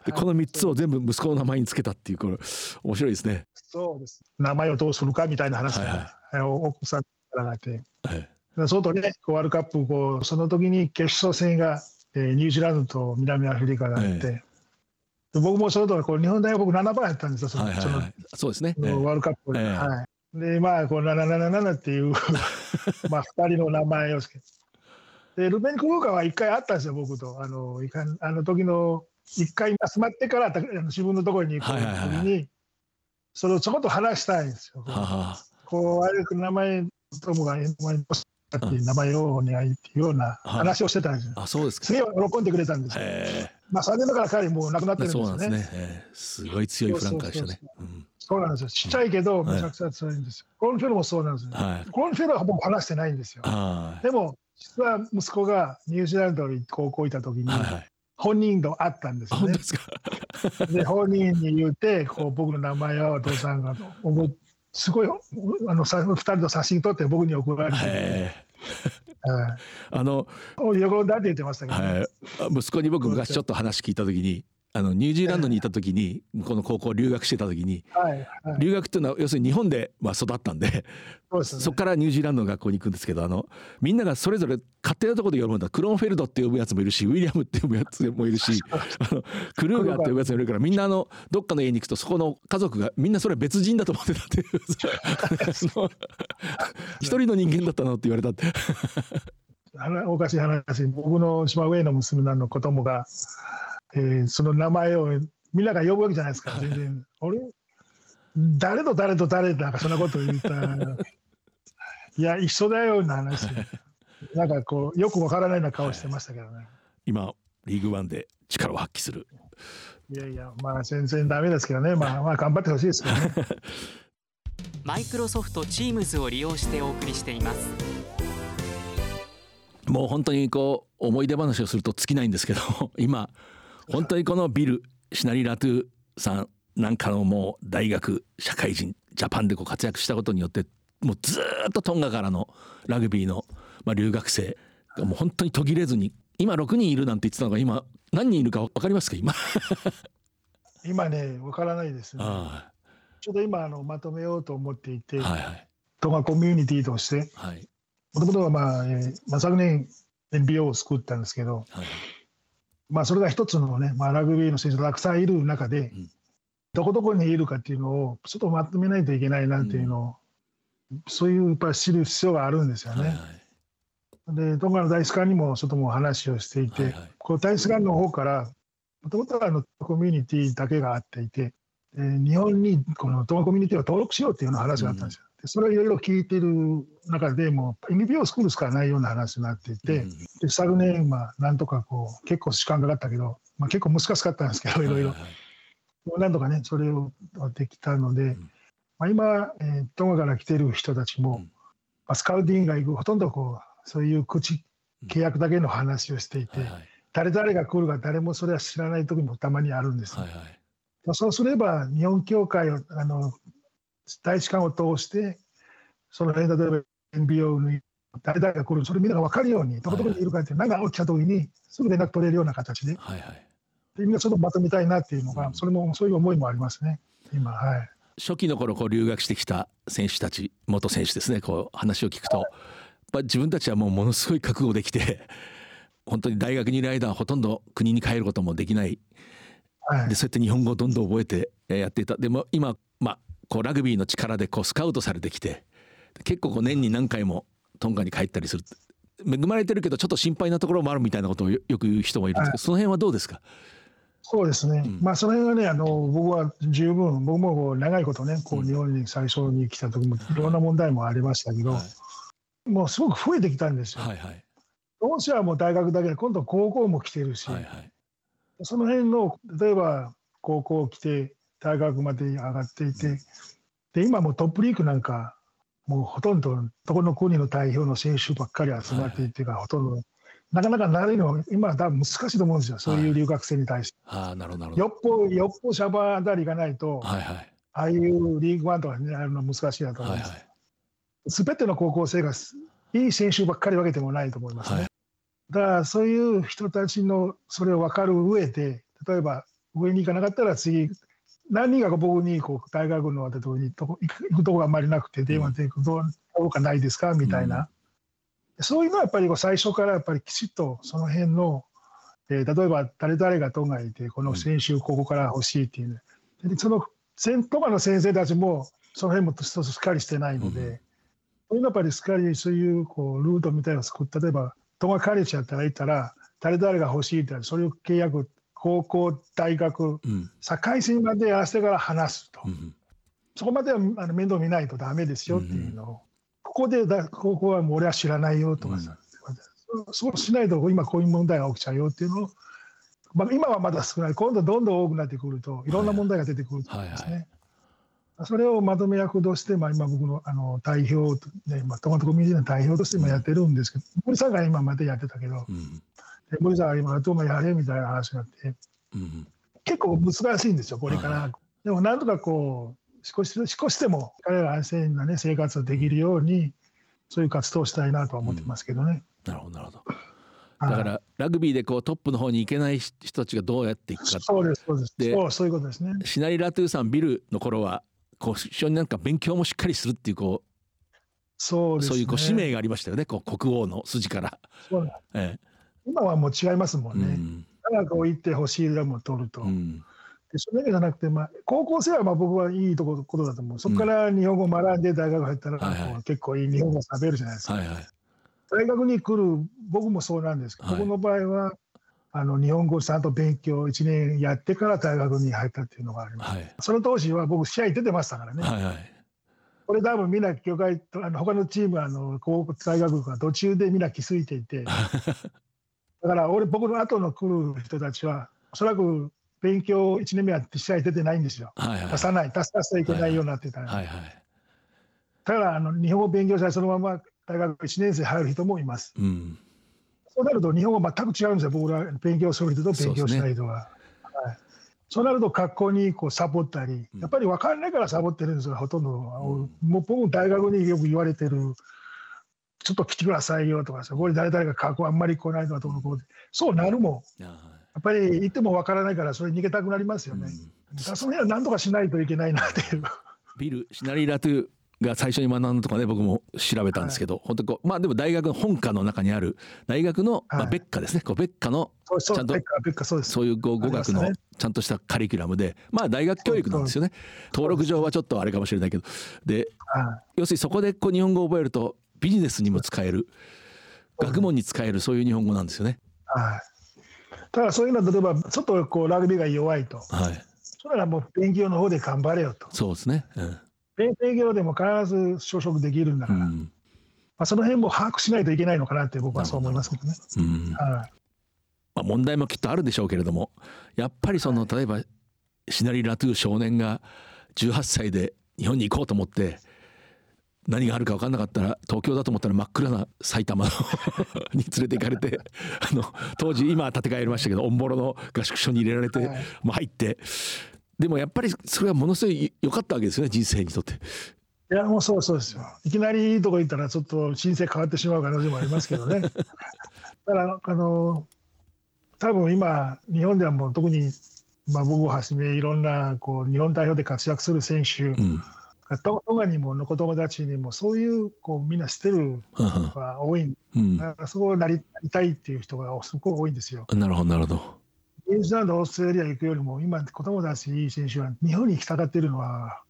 でこの3つを全部息子の名前につけたっていうこれ面白いですね。そうです。名前をどうするかみたいな話はいが、え奥さんからなって。はい。そうとね、ワールドカップこう、その時に決勝戦が、えーニュージーランドと南アフリカがあって、えで僕もその時こう日本大学僕7番やったんですよ、そのはいはいはい、そうですね。ワールドカップで。ええ。はいで、まあ、こう777っていう、まあ、2人の名前をつけて。で、ルベン・クルーカーは1回会ったんですよ、僕と。あの、いかんあの時の、1回集まってから、たあの自分のところに行く時はいはいはいに、それをちょこっと話したいんですよ。ははこう、あれ、名前、友が、お前にっていう名前をお願いっていうような話をしてたんですよ。あ、そうですか。すげえ喜んでくれたんですよ。えまあ、3年だから彼もう亡くなってえるんですよね。そうなんですね。ええすごい強いフランカーでしたね。うんそうなんですよ。ちっちゃいけど、はいめちゃくちゃ強いんですよ。コロンフェルもそうなんですよ。はい。コロンフェルは僕話してないんですよ。はでも、実は息子がニュージーランドに高校行った時い。に。本人と会ったんですよね で。本人に言って、こう僕の名前をお父さんが、もうすごい、あの、さ二人の写真撮って僕に送られて、ええはいあの、お喜んだって言ってましたけどね、はい、息子に僕昔ちょっと話聞いた時にあのニュージーランドにいた時に向こうの高校留学してた時にはい、はい。留学っていうのは要するに日本でまあ育ったんでそうですよねからニュージーランドの学校に行くんですけどあのみんながそれぞれ勝手なところで呼ぶんだ。クロンフェルドって呼ぶやつもいるしウィリアムって呼ぶやつもいるしあのクルーガーって呼ぶやつもいるからみんなあのどっかの家に行くとそこの家族がみんなそれ別人だと思ってたっていう。その一人の人間だったのって言われたって。おかしい話、僕の一番上の娘の子供が、えーその名前をみんなが呼ぶわけじゃないですか、全然。俺、誰と誰と誰なんかそんなこと言ったら、いや、一緒だよな話。なんかこう、よくわからないような顔してましたけどね。今リーグワンで力を発揮する。いやいや、まあ全然ダメですけどね、まあまあ頑張ってほしいですけどね。マイクロソフト Teams を利用してお送りしています。もう本当にこう思い出話をすると尽きないんですけど今本当にこのビルシナリ・ラトゥさんなんかのもう大学社会人ジャパンでこう活躍したことによってもうずーっとトンガからのラグビーの、まあ、留学生がもう本当に途切れずに今6人いるなんて言ってたのが今何人いるか分かりますか？今。今ね、わからないですね。あちょうど今あのまとめようと思っていて、あはいはい。トガコミュニティとして、はい。もともとはまあ、えーまあ、昨年 NBO を作ったんですけど、はいまあ、それが一つのね、まあ、ラグビーの選手がたくさんいる中で、うんどこどこにいるかっていうのをちょっとまとめないといけないなっていうのを、そういうやっぱり知る必要があるんですよはいね。で、トンガの大使館にもちょっともう話をしていて、はいはいこう大使館の方から、もともとはあのコミュニティだけがあっていて、えー、日本にこのトマコミュニティを登録しようっていうような話があったんですよ。でそれをいろいろ聞いてる中でもう NPO 作るしかないような話になっていて、で昨年、まあ、なんとかこう結構時間かかったけど、まあ、結構難しかったんですけどいろいろ。なんとかねそれをできたので、まあ、今、えー、トマから来てる人たちも、まあ、スカウティングが行くほとんどこうそういう口契約だけの話をしていて、誰々が来るか誰もそれは知らない時もたまにあるんです、はいはい。そうすれば日本協会をあの大使館を通してその辺例えば NPO に誰々が来るそれみんなが分かるようにどこどこにいるかって何が起きた時にすぐ連絡取れるような形で,、はいはい、でみんなちょっとまとめたいなっていうのが、うん、それもそういう思いもありますね。今はい。初期の頃こう留学してきた選手たち元選手ですね。こう話を聞くと、はい、自分たちはもうものすごい覚悟できて本当に大学にいる間はほとんど国に帰ることもできない、はい、でそうやって日本語をどんどん覚えてやっていた。でも今、まあ、こうラグビーの力でこうスカウトされてきて結構こう年に何回もトンガに帰ったりする。恵まれてるけどちょっと心配なところもあるみたいなことをよく言う人もいるんですけど、はい、その辺はどうですか？そうですね、うん、まあその辺はねあの僕は十分僕も長いことねこう日本に最初に来た時もいろんな問題もありましたけど、はい、もうすごく増えてきたんですよ。はいはい。ロシアはもう大学だけで今度高校も来てるし、はいはい、その辺の例えば高校来て大学まで上がっていてで今もトップリーグなんかもうほとんどどこの国の代表の選手ばっかり集まっていてが、はい、ほとんどなかなかなれるの今は多分難しいと思うんですよ、そういう留学生に対して。あなるほどよっぽよっぽシャバーダリがないと、はいはい、ああいうリーグワンとかになるの難しいなと思います。す、べ、ての高校生がいい選手ばっかり分けてもないと思いますね。はい、だからそういう人たちのそれを分かる上で例えば上に行かなかったら次何人か僕にこう大学のとこに行くとこがあんまりなくて電話で行くどうかないですか？みたいな、うん、そういうのはやっぱり最初からやっぱりきちっとその辺の、えー、例えば誰々が都外でこの選手ここから欲しいっていう、うん、でその都外の先生たちもその辺もしっかりしてないので、うん、そういうのやっぱりしっかりそういうこうルートみたいなのを作って例えば都外カレッジやったら行ったら誰々が欲しいってそれを契約高校大学、うん、境線までやらせてから話すと、うん、そこまではあの面倒見ないとダメですよっていうのを、うん、ここでだ高校はもう俺は知らないよとかさ、そうしないと今こういう問題が起きちゃうよっていうのを、まあ、今はまだ少ない。今度どんどん多くなってくるといろんな問題が出てくると思うんですね。はいはい。はい、それをまとめ役として、まあ、今僕のあの代表、ねまあ、トマトコミュニティの代表として今やってるんですけど森さんが今までやってたけど、で森さんが今どうもやれ？みたいな話になって、うん、結構難しいんですよこれから。でもなんとかこう少し少しでも彼ら安全な、ね、生活ができるようにそういう活動をしたいなとは思ってますけどね。なるほどなるほど。だからラグビーでこうトップの方に行けない人たちがどうやっていくかそうですそうです。でそうそういうことですね。シナリラトゥーさんビルの頃はこう非常になんか勉強もしっかりするっていうこうそうです、ね、そういうこう使命がありましたよねこう国王の筋から。そう、ええ、今はもう違いますもんね。うん、長く行ってほしいラムを取ると。うん、でそれだけじゃなくて、まあ、高校生はまあ僕はいいところだと思う。そこから日本語を学んで大学入ったら、はいはい、結構いい日本語を喋るじゃないですか。はいはい、大学に来る僕もそうなんですけど、はい、僕の場合はあの日本語をちゃんと勉強1年やってから大学に入ったっていうのがあります。はい、その当時は僕試合出てましたからね。はいはいこれ多分みんな協会あの他のチームあの大学が途中でみんな気づいていて だから俺、僕の後の来る人たちは、おそらく勉強1年目は試合出てないんですよ。はいはい、出さない、出さなきゃいけないようになってたら。はいはい、だからあの日本語を勉強したらそのまま大学1年生入る人もいます。うん、そうなると日本語全く違うんですよ、僕ら勉強する人と勉強しない人は。はい、そうなると学校にこうサボったり、やっぱり分かんないからサボってるんですよ、ほとんど。うん、もう僕も大学によく言われてるちょっと来てくださいよとかさ、これ誰々が過去あんまり来ないとかとこで、そうなるもん。やっぱり行ってもわからないから、それ逃げたくなりますよね。うん、その辺は何とかしないといけないなっていう。ビル・シナリラトゥが最初に学んだとかね僕も調べたんですけど、はい、本当こうまあでも大学の本科の中にある大学の、まあ、別科ですね、こう別科のちゃんとそういう語学のちゃんとしたカリキュラムでまあ大学教育なんですよね。登録上はちょっとあれかもしれないけど。で要するにそこでこう日本語を覚えるとビジネスにも使える。学問に使えるそういう日本語なんですよね。はい。だからそういうのは例えばちょっとこうラグビーが弱いと、はい、それはもう勉強の方で頑張れよと。そうですね。うん。勉勉強でも必ず就職できるんだから、まうん。あ、その辺も把握しないといけないのかなって僕はそう思いますけどね。うん。はい。まあ、問題もきっとあるでしょうけれどもやっぱりその例えばシナリ・ラトゥー少年が18歳で日本に行こうと思って何があるか分かんなかったら東京だと思ったら真っ暗な埼玉 に連れて行かれてあの当時今は建て替えましたけどオンボロの合宿所に入れられて、はいもう入ってでもやっぱりそれはものすごい良かったわけですよね人生にとって。いやもうそうそうですよ。いきなりいいとこ行ったらちょっと人生変わってしまう可能性もありますけどね。だからあの多分今日本ではもう特に、まあ、僕をはじめいろんなこう日本代表で活躍する選手うんがトトガにもの子供たちにもそういうこうみんな知ってる人が多いんうんだからそこをなりたいっていう人がすごく多いんですよ。なるほどなるほど。ニュージーランド、オーストラリア行くよりも、今、子供たち、いい選手は日本に行きたがっているのは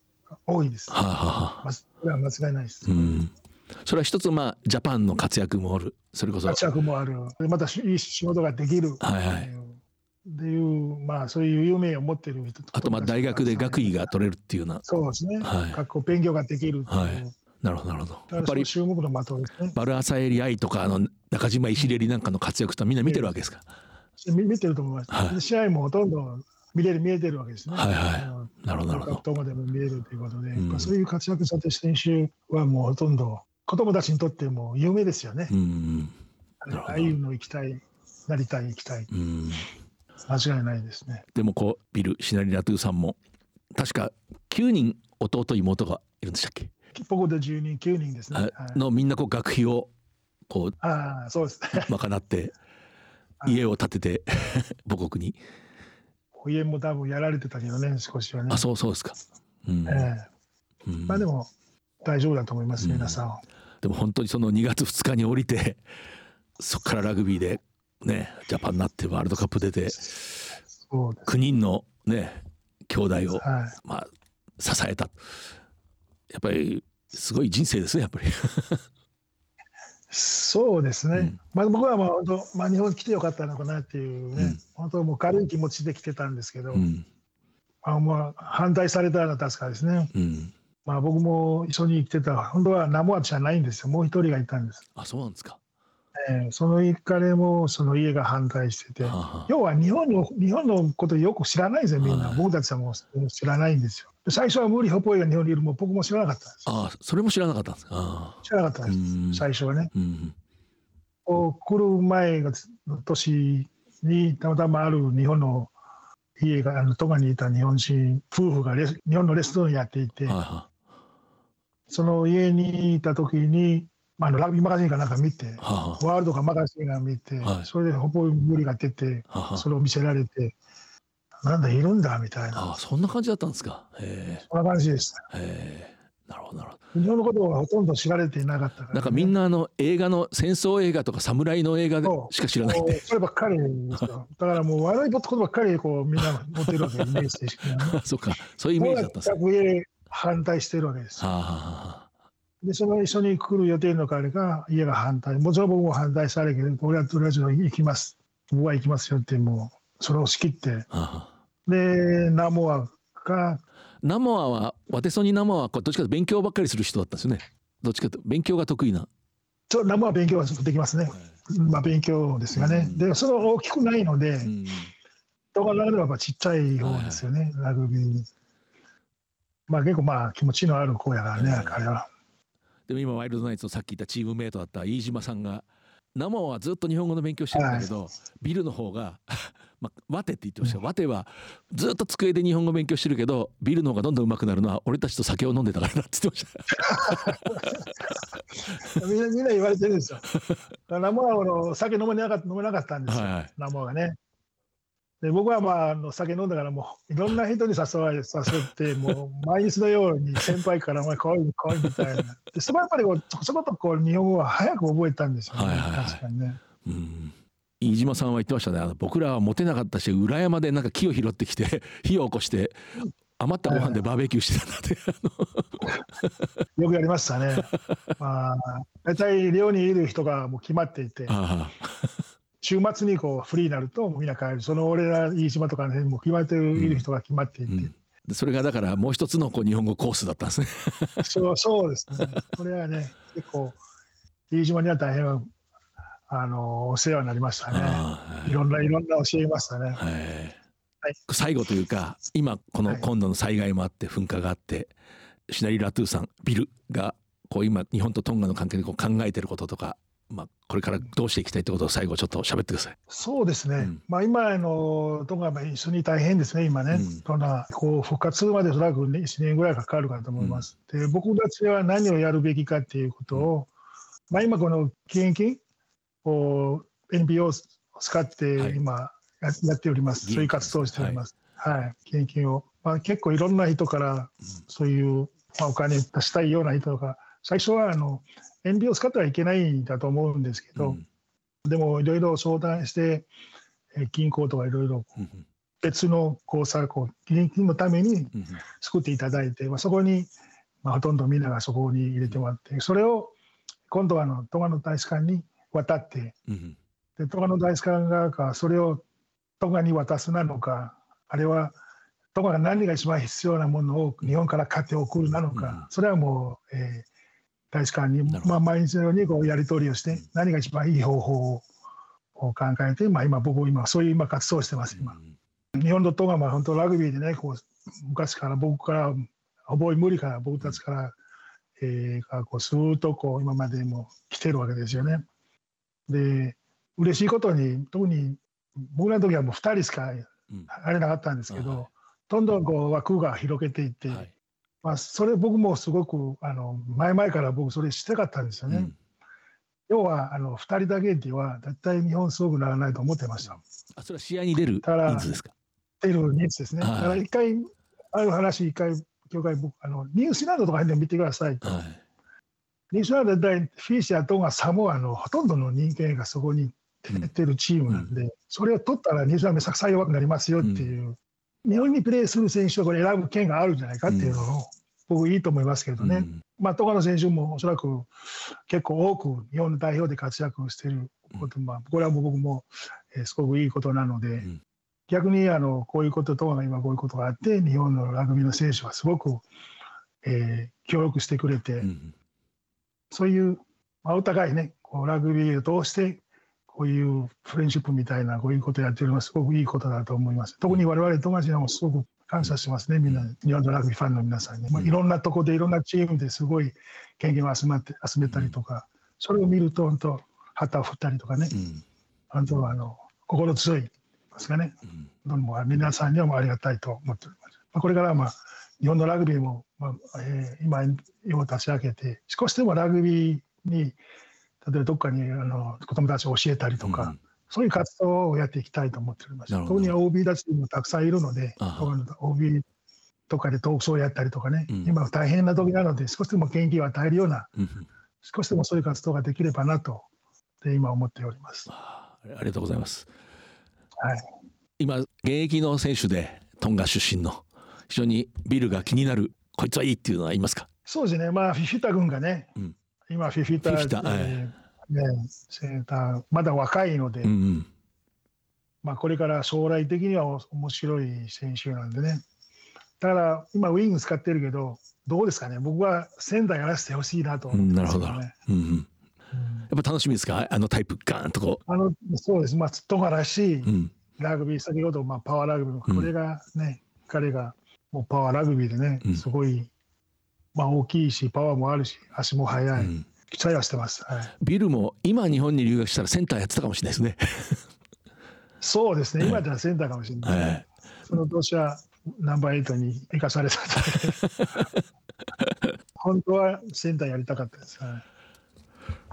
多いです。はあ、はあはあまずこれは間違いないです。うん、それは一つまあジャパンの活躍もあるそれこそ活躍もある、でまたしいい仕事ができる。はいはいっていう、まあ、そういう夢を持っている人あとまあ大学で学位が取れるっていうような。そうですね、はい。学校勉強ができるはい。なるほどなるほど。やっぱり注目の的ですね。バルアサエリアイとかあの中島石レリなんかの活躍とみんな見てるわけですか、見見てると思います、はい。で試合もほとんど見れる見えてるわけですね。はいはい。なるほどなるほど。学校までも見えるということで、うん。まあそういう活躍されてる選手はもうほとんど子供たちにとっても有名ですよね。うん。ああいうの行きたい、なりたい、行きたい、うん間違いないですね。でもこうビルシナリラトゥさんも確か9人弟妹がいるんでしたっけ、僕で10人、9人ですね。あはいのみんなこう学費をこうああ、そうですね。賄って はい家を建てて 母国に家も多分やられてたけどね、少しはね。あそうそうですか、うんええうんまあでも大丈夫だと思います、うん皆さん。でも本当にその2月2日に降りてそこからラグビーでねジャパンになってワールドカップ出てそうです。9人のね兄弟をはい。まあ支えたやっぱりすごい人生ですねやっぱりそうですね。うんまあ僕はまあ本当、まあ日本来てよかったのかなっていうね、うん本当もう軽い気持ちで来てたんですけど、うんあまあ反対されたら確かですね。うんまあ僕も一緒に来てた、本当はナモアじゃないんですよ。もう一人がいたんです。あそうなんですか、ええその彼もその家が反対してて、要は日本の日本のことよく知らないんですよ、みんな。はい僕たちはもう知らないんですよ。で最初は無理ホポイが日本にいるもう僕も知らなかったんです。あそれも知らなかったんですか？あ知らなかったんです、うん最初はね。うん来る前の年にたまたまある日本の家があのトガにいた日本人夫婦がレス日本のレストランやっていて、はいはその家にいた時に、まあ、ラグビーマガジンかなんか見ていはあはワールドかマガジンが見て、はい。それでホポイ無理が出てあはあ。それを見せられてなんだいるんだみたいな。あそんな感じだったんですか。へそんな感じでした。えへえ。なるほどなるほ日本のことはほとんど知られていなかったから、どなんかみんなあの映画の戦争映画とか侍の映画でしか知らない。もう。そればっかりですよ。だからもう悪いことばっかりこうみんな持ってるわけ、イメージでしかね。あ そうか。そういうイメージだったんです反対してるわけです。はあはあはで、その一緒に来る予定の彼が家が反対。もちろん僕も反対されるけど、俺はとりあえず行きます。僕は行きますよって、もう、それを仕切って。で、ナモアが、ナモアはワテソニナモアはどっちかと勉強ばっかりする人だったんですよねどっちかと勉強が得意なちょナモア勉強はできますね。まあ、勉強ですがね。うんで、その大きくないので、うん動画の中ではやっぱちっちゃい方ですよね、ラグビー。まあ結構まあ気持ちのある子やからね、はい彼は。でも今ワイルドナイツのさっき言ったチームメイトだった飯島さんがナモアはずっと日本語の勉強してるんだけど、ビルの方が まあ、ワテって言ってましたよ、ワテはずっと机で日本語勉強してるけどビルの方がどんどん上手くなるのは俺たちと酒を飲んでたからなって言ってまし みんなみんな言われてるんですよ。だからナモアの酒飲めなかった飲めなかったんですよ、はいはい。ナモアがね。で僕はまああの酒飲んだからもういろんな人に誘われ誘ってもう毎日のように先輩から「お前来い来い」みたいな。でそこはやっぱりこうそことこう日本語は早く覚えたんですよね、はいはいはい。確かにね。たうん。飯島さんは言ってましたね。あの僕らはモテなかったし裏山でなんか木を拾ってきて 火を起こして余ったご飯でバーベキューしてたんだって、よくやりましたね。まあ、大体寮にいる人がもう決まっていて、あ週末にこうフリーになるとみんな帰る。その俺ら飯島とかねもう決まっている人が決まっていて、うん。うん、それがだからもう一つのこう日本語コースだったんですね。そうそうですね。これはね結構飯島には大変あのお世話になりましたね、はい、いろんないろんな教えましたね、はい。はい、最後というか今この今度の災害もあって噴火があって、シナリー・ラトゥーさんビルがこう今日本とトンガの関係でこう考えてることとかまあ、これからどうしていきたいってことを最後ちょっと喋ってください。そうですね。うん、まあ今のトンガは一緒に大変ですね今ね。うん、トンガこう復活までおそらく1年ぐらいかかるかと思います。うん、で僕たちは何をやるべきかっていうことを、まあ今この献金を NPO を使って今やっております。はい、そういう活動をしております。はい、はい、献金を、まあ結構いろんな人からそういう、まあ、お金出したいような人とか最初はあの遠慮を使ってはいけないんだと思うんですけど、うん、でもいろいろ相談して銀行とかいろいろ別の口座を現金のために作っていただいて、まあ、そこに、まあ、ほとんどみんながそこに入れてもらってそれを今度はあのトガの大使館に渡って、でトガの大使館側がそれをトガに渡すなのかあれはトガが何が一番必要なものを日本から買って送るなのか、それはもう、えー、大使館に、まあ、毎日のようにこうやり取りをして、何が一番いい方法を考えて、まあ、今、僕、今、そういう今活動をしてます、今。日本のトガは本当、ラグビーでね、こう昔から僕から、覚え無理から僕たちから、えー、こうスーッとこう今までも来てるわけですよね。で、嬉しいことに、特に僕らの時はもう2人しか入れなかったんですけど、どんどんこう枠が広げていって、はいまあ、それ僕もすごくあの前々から僕それしたかったんですよね。うん、要はあの2人だけでは絶対日本すごくならないと思ってました。あそれは試合に出る人数ですか？出る人数ですね。だから一回ある話一回協会僕あのニュースランドとかで見てくださいと。はい、ニュースランドでフィッシャーとがサモアのほとんどの人間がそこに出てるチームなんで、うん、それを取ったらニュースランドめちゃくちゃ弱くなりますよっていう日本にプレーする選手をこれ選ぶ権があるんじゃないかっていうのを、僕いいと思いますけどね、うん、まあ、戸川選手もおそらく結構多く日本の代表で活躍していること、まあ、これはもう僕も、えー、すごくいいことなので、うん、逆にあのこういうこととが今こういうことがあって日本のラグビーの選手はすごく、えー、協力してくれて、うん、そういう、まあ、お互いねこうラグビーを通してこういうフレンシップみたいなこういうことをやってるのはすごくいいことだと思います。特に我々友達もすごく感謝しますね、みんな、日本のラグビーファンの皆さんに。まあ、いろんなとこでいろんなチームですごい権限を集まって集めたりとか、それを見ると本当旗を振ったりとかね、本当あの心強いですかね、どうも皆さんにはもありがたいと思っております。まあ、これからまあ日本のラグビーも、まあえー、今、世を立ち上げて、少しでもラグビーに例えばどっかにあの子どもたちを教えたりとか、うん、そういう活動をやっていきたいと思っております。特に OB たちもたくさんいるので、OB とかでトークショーをやったりとかね、うん、今大変な時なので、少しでも元気を与えるような、うん、少しでもそういう活動ができればなと、で今思っております。ありがとうございます。はい、今、現役の選手で、トンガ出身の、非常にビルが気になる、こいつはいいっていうのはいますか？そうですね、まあ、フィフィタ軍がね、うん今フィフィタフィフィタ、えーね、セーターまだ若いので、うんうん、まあ、これから将来的には面白い選手なんでね。だから今ウィング使ってるけどどうですかね。僕は仙台やらせてほしいなと思って、ね、なるほど、うん。うん、やっぱ楽しみですか？あのタイプガーンとこう。あのそうです。まあ戸原らしいラグビー、先ほどまあパワーラグビーこれがね、彼がもうパワーラグビーでねすごいまあ、大きいしパワーもあるし足も速い、うん、期待はしてます、はい、ビルも今日本に留学したらセンターやってたかもしれないですね。そうですね。今ではセンターかもしれない、はい、その年はナンバーエイトに生かされた 本当はセンターやりたかったです、はい、分か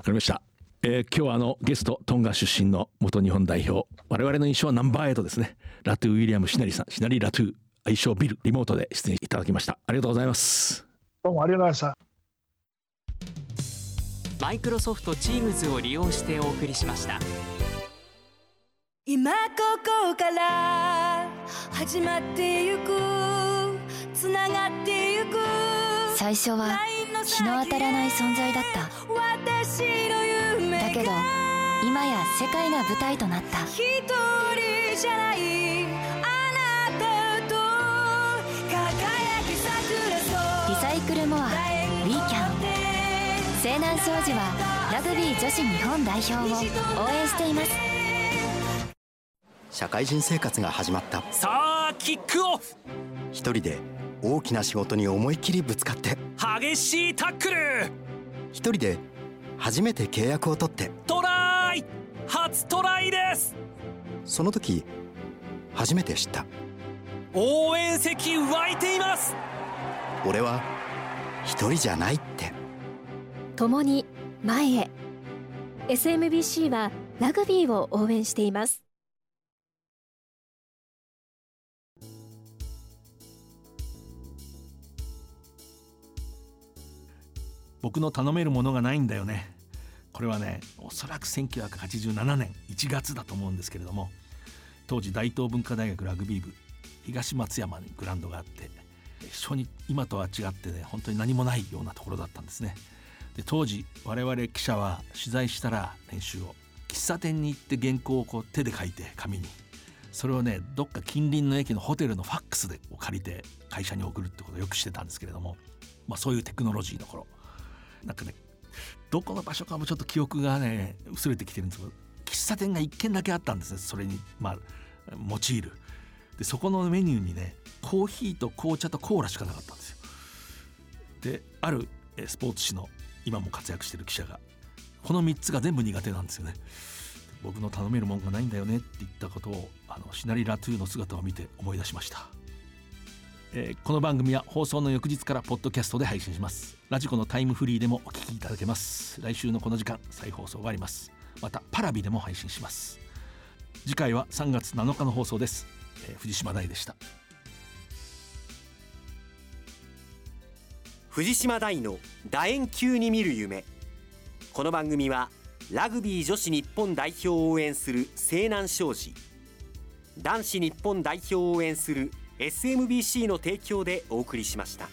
りました。えー、今日はあのゲストトンガ出身の元日本代表。我々の印象はナンバーエイトですね。ラトゥ・ウィリアム・シナリさんシナリ・ラトゥ愛称ビルリモートで出演いただきました。ありがとうございますどうもありがとうございました。マイクロソフト Teams を利用してお送りしました。今ここから始まってゆくつながってゆく最初は日の当たらない存在だった。だけど今や世界が舞台となった。一人じゃないあなたと輝き桜クルモアウィーキャン。西南商事はラグビー女子日本代表を応援しています。社会人生活が始まった。さあキックオフ。一人で大きな仕事に思い切りぶつかって。激しいタックル。一人で初めて契約を取って。トライ。初トライです。その時初めて知った。応援席湧いています。俺は一人じゃないって。共に前へ。SMBC はラグビーを応援しています。僕の頼めるものがないんだよね。これはねおそらく1987年1月だと思うんですけれども当時大東文化大学ラグビー部東松山にグラウンドがあって初に今とは違ってね本当に何もないようなところだったんですね。で当時我々記者は取材したら練習を喫茶店に行って原稿をこう手で書いて紙に。それをねどっか近隣の駅のホテルのファックスで借りて会社に送るってことをよくしてたんですけれども、まあ、そういうテクノロジーの頃。なんかねどこの場所かもちょっと記憶がね薄れてきてるんですけど喫茶店が1軒だけあったんですね。それにまあ用いる。でそこのメニューにねコーヒーと紅茶とコーラしかなかったんですよ。であるスポーツ紙の今も活躍してる記者がこの3つが全部苦手なんですよね。僕の頼めるもんがないんだよねって言ったことをあのシナリラトゥーの姿を見て思い出しました。えー、この番組は放送の翌日からポッドキャストで配信します。ラジコのタイムフリーでもお聞きいただけます。来週のこの時間再放送があります。またパラビでも配信します。次回は3月7日の放送です、えー、藤島大でした藤島大の楕円球に見る夢この番組はラグビー女子日本代表を応援する西南商事男子日本代表を応援する SMBC の提供でお送りしました。